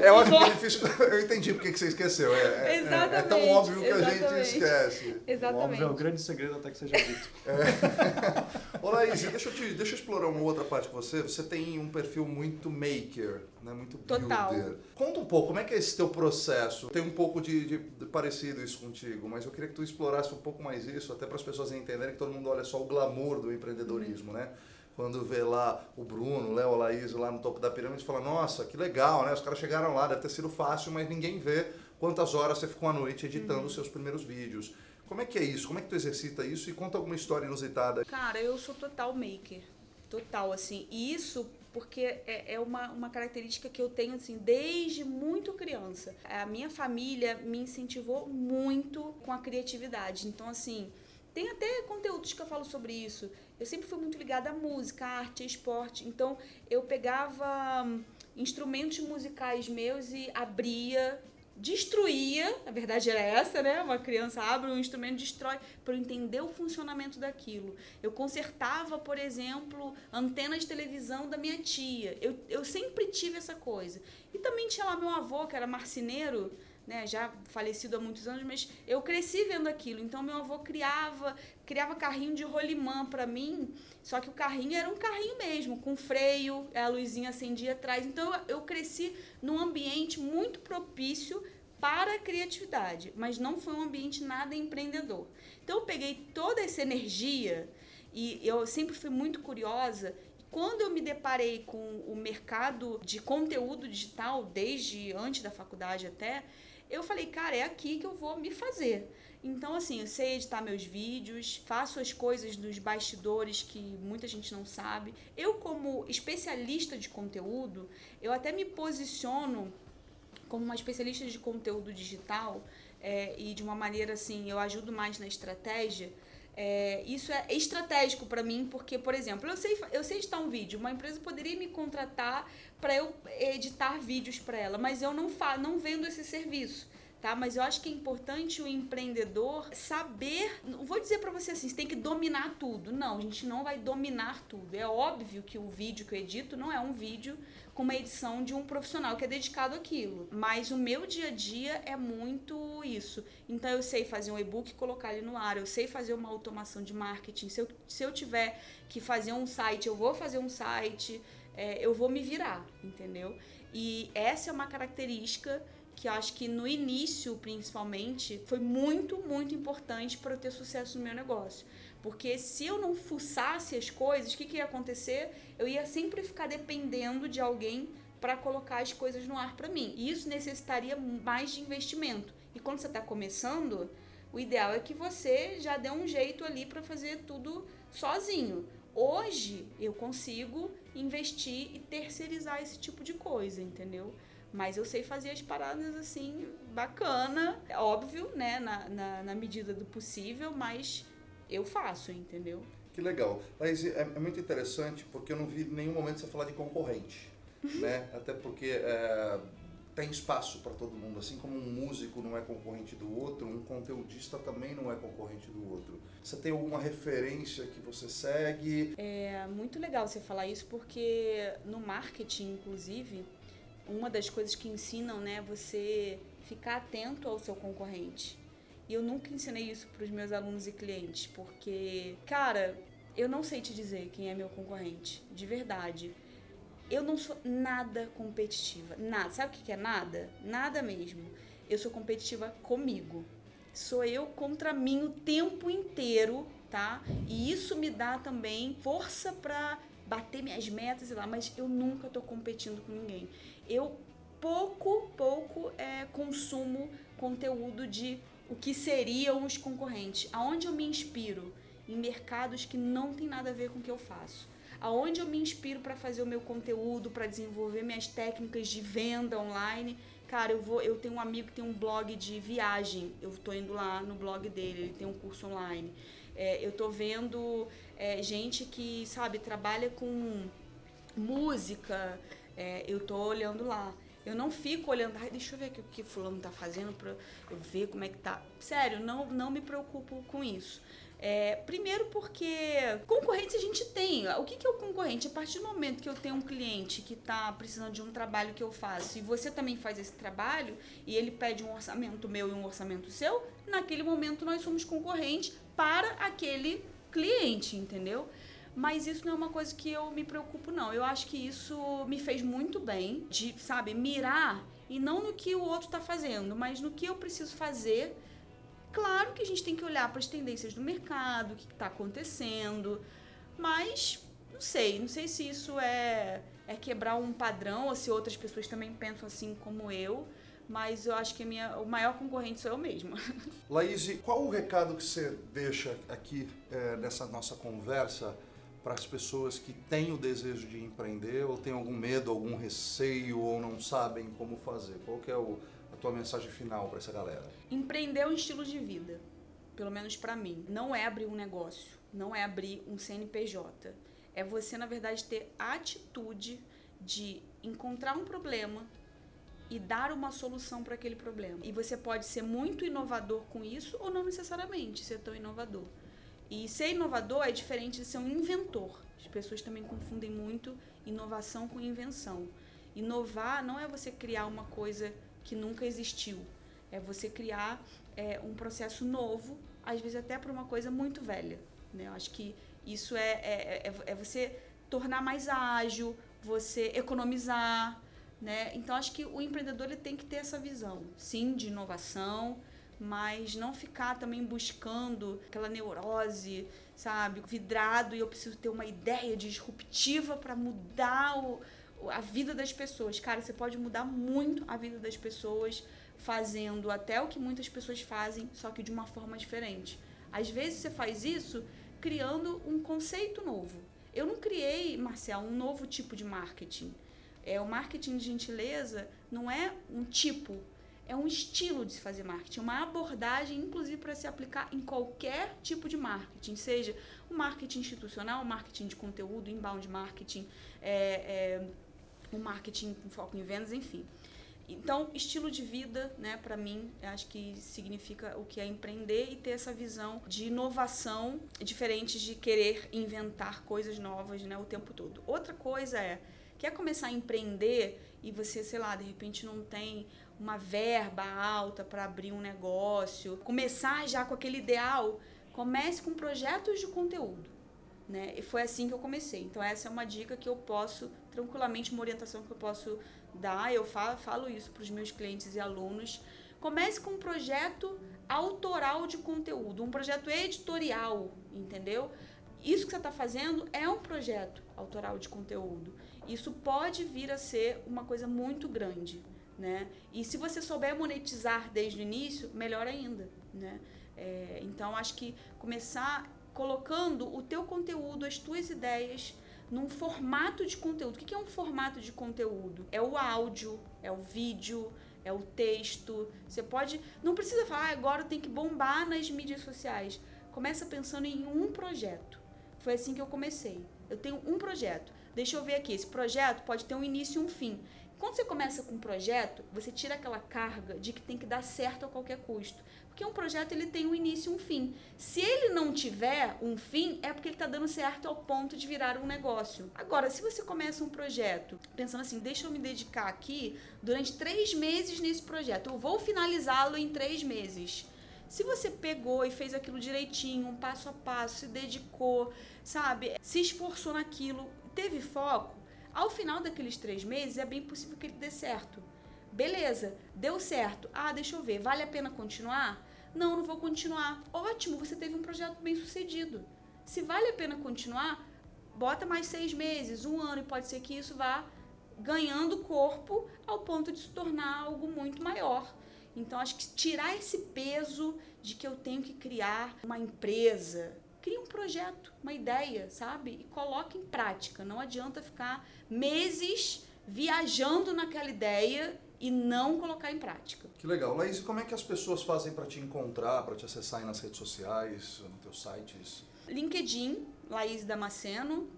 Speaker 2: É ótimo que é difícil. Eu entendi porque que você esqueceu. É, é- é- é tão
Speaker 3: Exatamente,
Speaker 2: óbvio que a gente
Speaker 3: exatamente.
Speaker 2: esquece.
Speaker 5: O
Speaker 3: Exatamente.
Speaker 5: óbvio é o grande segredo até que seja dito.
Speaker 2: Ô Laís, deixa eu, te, deixa eu explorar uma outra parte com você. Você tem um perfil muito maker, né? muito builder.
Speaker 3: Total.
Speaker 2: Conta um pouco, como é que é esse teu processo? Tem um pouco de, de- de parecido isso contigo, mas eu queria que tu explorasse um pouco mais isso, até para as pessoas entenderem que todo mundo olha só o glamour do empreendedorismo, né? Quando vê lá o Bruno, o Léo, a Laís lá no topo da pirâmide, fala, nossa, que legal, né? Os caras chegaram lá, deve ter sido fácil, mas ninguém vê quantas horas você ficou à noite editando os seus primeiros vídeos. Como é que é isso? Como é que tu exercita isso? E conta alguma história inusitada.
Speaker 3: Cara, eu sou total maker. Total, assim. E isso porque é, é uma, uma característica que eu tenho, assim, desde muito criança. A minha família me incentivou muito com a criatividade. Então, assim, tem até conteúdos que eu falo sobre isso. Eu sempre fui muito ligada à música, à arte, a esporte. Então, eu pegava hum, instrumentos musicais meus e abria destruía, a verdade era essa, né? Uma criança abre um instrumento, destrói, para eu entender o funcionamento daquilo. Eu consertava, por exemplo, antena de televisão da minha tia. Eu, eu sempre tive essa coisa. E também tinha lá meu avô, que era marceneiro, né, já falecido há muitos anos, mas eu cresci vendo aquilo. Então meu avô criava, criava carrinho de rolimã para mim, só que o carrinho era um carrinho mesmo, com freio, a luzinha acendia atrás. Então eu cresci num ambiente muito propício para a criatividade, mas não foi um ambiente nada empreendedor. Então eu peguei toda essa energia e eu sempre fui muito curiosa quando eu me deparei com o mercado de conteúdo digital, desde antes da faculdade até, eu falei, cara, é aqui que eu vou me fazer. Então, assim, eu sei editar meus vídeos, faço as coisas dos bastidores que muita gente não sabe. Eu, como especialista de conteúdo, eu até me posiciono como uma especialista de conteúdo digital é, e de uma maneira assim, eu ajudo mais na estratégia é, isso é estratégico para mim, porque, por exemplo, eu sei, eu sei editar um vídeo, uma empresa poderia me contratar para eu editar vídeos para ela, mas eu não, fa não vendo esse serviço. Tá? Mas eu acho que é importante o empreendedor saber, não vou dizer para você assim, você tem que dominar tudo. Não, a gente não vai dominar tudo. É óbvio que o vídeo que eu edito não é um vídeo com uma edição de um profissional que é dedicado àquilo. Mas o meu dia a dia é muito isso. Então eu sei fazer um e-book e colocar ele no ar, eu sei fazer uma automação de marketing. Se eu, se eu tiver que fazer um site, eu vou fazer um site, é, eu vou me virar, entendeu? E essa é uma característica que eu acho que no início, principalmente, foi muito, muito importante para eu ter sucesso no meu negócio. Porque se eu não fuçasse as coisas, o que, que ia acontecer? Eu ia sempre ficar dependendo de alguém para colocar as coisas no ar para mim. E isso necessitaria mais de investimento. E quando você está começando, o ideal é que você já dê um jeito ali para fazer tudo sozinho. Hoje eu consigo investir e terceirizar esse tipo de coisa, entendeu? Mas eu sei fazer as paradas assim, bacana, é óbvio, né? Na, na, na medida do possível, mas eu faço, entendeu?
Speaker 2: Que legal. Mas é, é, muito interessante porque eu não vi nenhum momento você falar de concorrente, né? Até porque é, tem espaço para todo mundo. Assim como um músico não é concorrente do outro, um conteudista também não é concorrente do outro. Você tem alguma referência que você segue?
Speaker 3: É muito legal você falar isso porque no marketing, inclusive, uma das coisas que ensinam, né, você ficar atento ao seu concorrente. E eu nunca ensinei isso para os meus alunos e clientes, porque, cara, eu não sei te dizer quem é meu concorrente, de verdade. Eu não sou nada competitiva, nada. Sabe o que é nada? Nada mesmo. Eu sou competitiva comigo. Sou eu contra mim o tempo inteiro, tá? E isso me dá também força para bater minhas metas e lá, mas eu nunca tô competindo com ninguém. Eu pouco, pouco é, consumo conteúdo de o que seriam os concorrentes. Aonde eu me inspiro? Em mercados que não tem nada a ver com o que eu faço. Aonde eu me inspiro para fazer o meu conteúdo, para desenvolver minhas técnicas de venda online. Cara, eu vou, eu tenho um amigo que tem um blog de viagem. Eu tô indo lá no blog dele, ele tem um curso online. É, eu tô vendo é, gente que, sabe, trabalha com música. É, eu tô olhando lá. Eu não fico olhando, ai, deixa eu ver o que, fulano tá fazendo para eu ver como é que tá. Sério, não, não me preocupo com isso. É, primeiro porque concorrente a gente tem. O que, que é o concorrente? A partir do momento que eu tenho um cliente que está precisando de um trabalho que eu faço e você também faz esse trabalho e ele pede um orçamento meu e um orçamento seu, naquele momento nós somos concorrentes para aquele cliente, entendeu? Mas isso não é uma coisa que eu me preocupo, não. Eu acho que isso me fez muito bem de, sabe, mirar e não no que o outro está fazendo, mas no que eu preciso fazer. Claro que a gente tem que olhar para as tendências do mercado, o que está acontecendo, mas não sei, não sei se isso é, é quebrar um padrão ou se outras pessoas também pensam assim como eu mas eu acho que minha, o maior concorrente sou eu mesma.
Speaker 2: Laís, qual o recado que você deixa aqui é, nessa nossa conversa para as pessoas que têm o desejo de empreender ou têm algum medo, algum receio ou não sabem como fazer? Qual que é o, a tua mensagem final para essa galera?
Speaker 3: Empreender é um estilo de vida, pelo menos para mim. Não é abrir um negócio, não é abrir um CNPJ. É você, na verdade, ter a atitude de encontrar um problema e dar uma solução para aquele problema. E você pode ser muito inovador com isso ou não necessariamente ser tão inovador. E ser inovador é diferente de ser um inventor. As pessoas também confundem muito inovação com invenção. Inovar não é você criar uma coisa que nunca existiu. É você criar é, um processo novo, às vezes até para uma coisa muito velha. Né? Eu acho que isso é, é, é, é você tornar mais ágil, você economizar, né? Então acho que o empreendedor ele tem que ter essa visão, sim, de inovação, mas não ficar também buscando aquela neurose, sabe, vidrado e eu preciso ter uma ideia disruptiva para mudar o, a vida das pessoas. Cara, você pode mudar muito a vida das pessoas fazendo até o que muitas pessoas fazem, só que de uma forma diferente. Às vezes você faz isso criando um conceito novo. Eu não criei, Marcel, um novo tipo de marketing. É, o marketing de gentileza não é um tipo, é um estilo de se fazer marketing, uma abordagem, inclusive, para se aplicar em qualquer tipo de marketing, seja o marketing institucional, o marketing de conteúdo, inbound marketing, é, é, o marketing com foco em vendas, enfim. Então, estilo de vida, né, para mim, acho que significa o que é empreender e ter essa visão de inovação, diferente de querer inventar coisas novas, né, o tempo todo. Outra coisa é, quer começar a empreender e você, sei lá, de repente não tem uma verba alta para abrir um negócio, começar já com aquele ideal, comece com projetos de conteúdo. Né? E foi assim que eu comecei. Então essa é uma dica que eu posso tranquilamente uma orientação que eu posso dar. Eu falo, falo isso para os meus clientes e alunos. Comece com um projeto autoral de conteúdo, um projeto editorial, entendeu? Isso que você está fazendo é um projeto autoral de conteúdo. Isso pode vir a ser uma coisa muito grande, né? E se você souber monetizar desde o início, melhor ainda, né? É, então acho que começar colocando o teu conteúdo, as tuas ideias num formato de conteúdo. O que é um formato de conteúdo? É o áudio, é o vídeo, é o texto. Você pode. Não precisa falar, ah, agora tem que bombar nas mídias sociais. Começa pensando em um projeto. Foi assim que eu comecei. Eu tenho um projeto. Deixa eu ver aqui. Esse projeto pode ter um início e um fim. Quando você começa com um projeto, você tira aquela carga de que tem que dar certo a qualquer custo. Porque um projeto ele tem um início e um fim. Se ele não tiver um fim, é porque ele está dando certo ao ponto de virar um negócio. Agora, se você começa um projeto pensando assim, deixa eu me dedicar aqui durante três meses nesse projeto, eu vou finalizá-lo em três meses. Se você pegou e fez aquilo direitinho, um passo a passo, se dedicou, sabe, se esforçou naquilo, teve foco, ao final daqueles três meses é bem possível que ele dê certo. Beleza, deu certo. Ah, deixa eu ver, vale a pena continuar? Não, não vou continuar. Ótimo, você teve um projeto bem sucedido. Se vale a pena continuar, bota mais seis meses, um ano, e pode ser que isso vá ganhando corpo ao ponto de se tornar algo muito maior. Então, acho que tirar esse peso de que eu tenho que criar uma empresa, cria um projeto, uma ideia, sabe? E coloque em prática. Não adianta ficar meses viajando naquela ideia e não colocar em prática.
Speaker 2: Que legal. Laís, como é que as pessoas fazem para te encontrar, para te acessar nas redes sociais, no teu sites?
Speaker 3: LinkedIn, Laís Damasceno.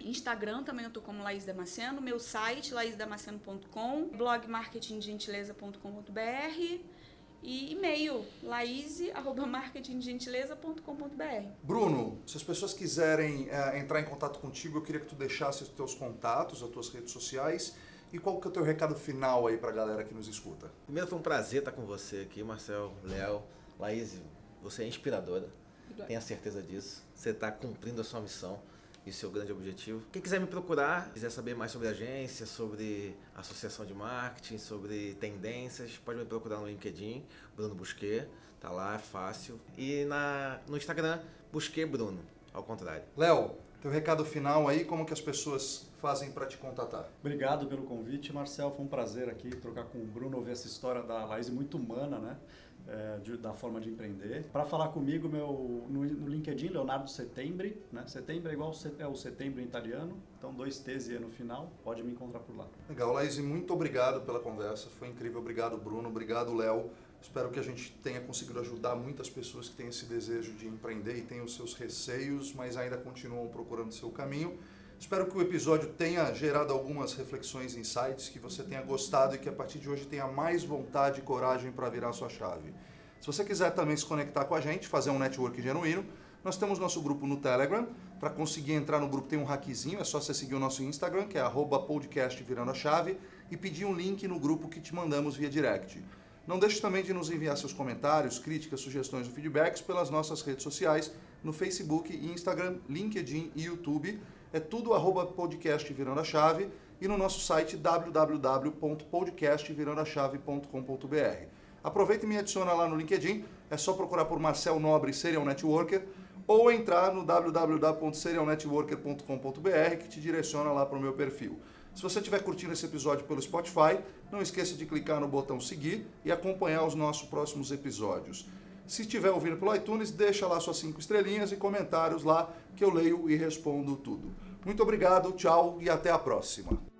Speaker 3: Instagram também eu tô como Laís Damasceno. Meu site, laísdamasceno.com. Blog marketinggentileza.com.br e e-mail laís@marketinggentileza.com.br.
Speaker 2: Bruno, se as pessoas quiserem é, entrar em contato contigo, eu queria que tu deixasse os teus contatos, as tuas redes sociais e qual que é o teu recado final aí para a galera que nos escuta?
Speaker 4: Primeiro foi um prazer estar com você aqui, Marcel, Léo, Laís, você é inspiradora, tenha certeza disso. Você está cumprindo a sua missão e seu grande objetivo. Quem quiser me procurar, quiser saber mais sobre a agência, sobre associação de marketing, sobre tendências, pode me procurar no LinkedIn, Bruno Busquet, tá lá, é fácil. E na, no Instagram, Busquet Bruno, ao contrário.
Speaker 2: Léo, teu recado final aí, como que as pessoas fazem para te contatar?
Speaker 5: Obrigado pelo convite, Marcel. Foi um prazer aqui trocar com o Bruno, ouvir essa história da Laís muito humana, né? É, de, da forma de empreender. Para falar comigo, meu, no, no, LinkedIn, Leonardo Setembri, né? Setembro é igual é o setembro em italiano, então dois T's e no final, pode me encontrar por lá.
Speaker 2: Legal, Laís, muito obrigado pela conversa, foi incrível. Obrigado, Bruno, obrigado, Léo. Espero que a gente tenha conseguido ajudar muitas pessoas que têm esse desejo de empreender e têm os seus receios, mas ainda continuam procurando seu caminho. Espero que o episódio tenha gerado algumas reflexões, insights, que você tenha gostado e que a partir de hoje tenha mais vontade e coragem para virar sua chave. Se você quiser também se conectar com a gente, fazer um network genuíno, nós temos nosso grupo no Telegram. Para conseguir entrar no grupo tem um hackzinho, é só você seguir o nosso Instagram, que é podcast virando a chave, e pedir um link no grupo que te mandamos via direct. Não deixe também de nos enviar seus comentários, críticas, sugestões ou feedbacks pelas nossas redes sociais, no Facebook, Instagram, LinkedIn e YouTube. É tudo arroba podcast Virando a Chave e no nosso site www.podcastvirandachave.com.br. Aproveita e me adiciona lá no LinkedIn, é só procurar por Marcel Nobre Serial Networker ou entrar no www.serialnetworker.com.br que te direciona lá para o meu perfil. Se você estiver curtindo esse episódio pelo Spotify, não esqueça de clicar no botão seguir e acompanhar os nossos próximos episódios. Se estiver ouvindo pelo iTunes, deixa lá suas cinco estrelinhas e comentários lá que eu leio e respondo tudo. Muito obrigado, tchau e até a próxima.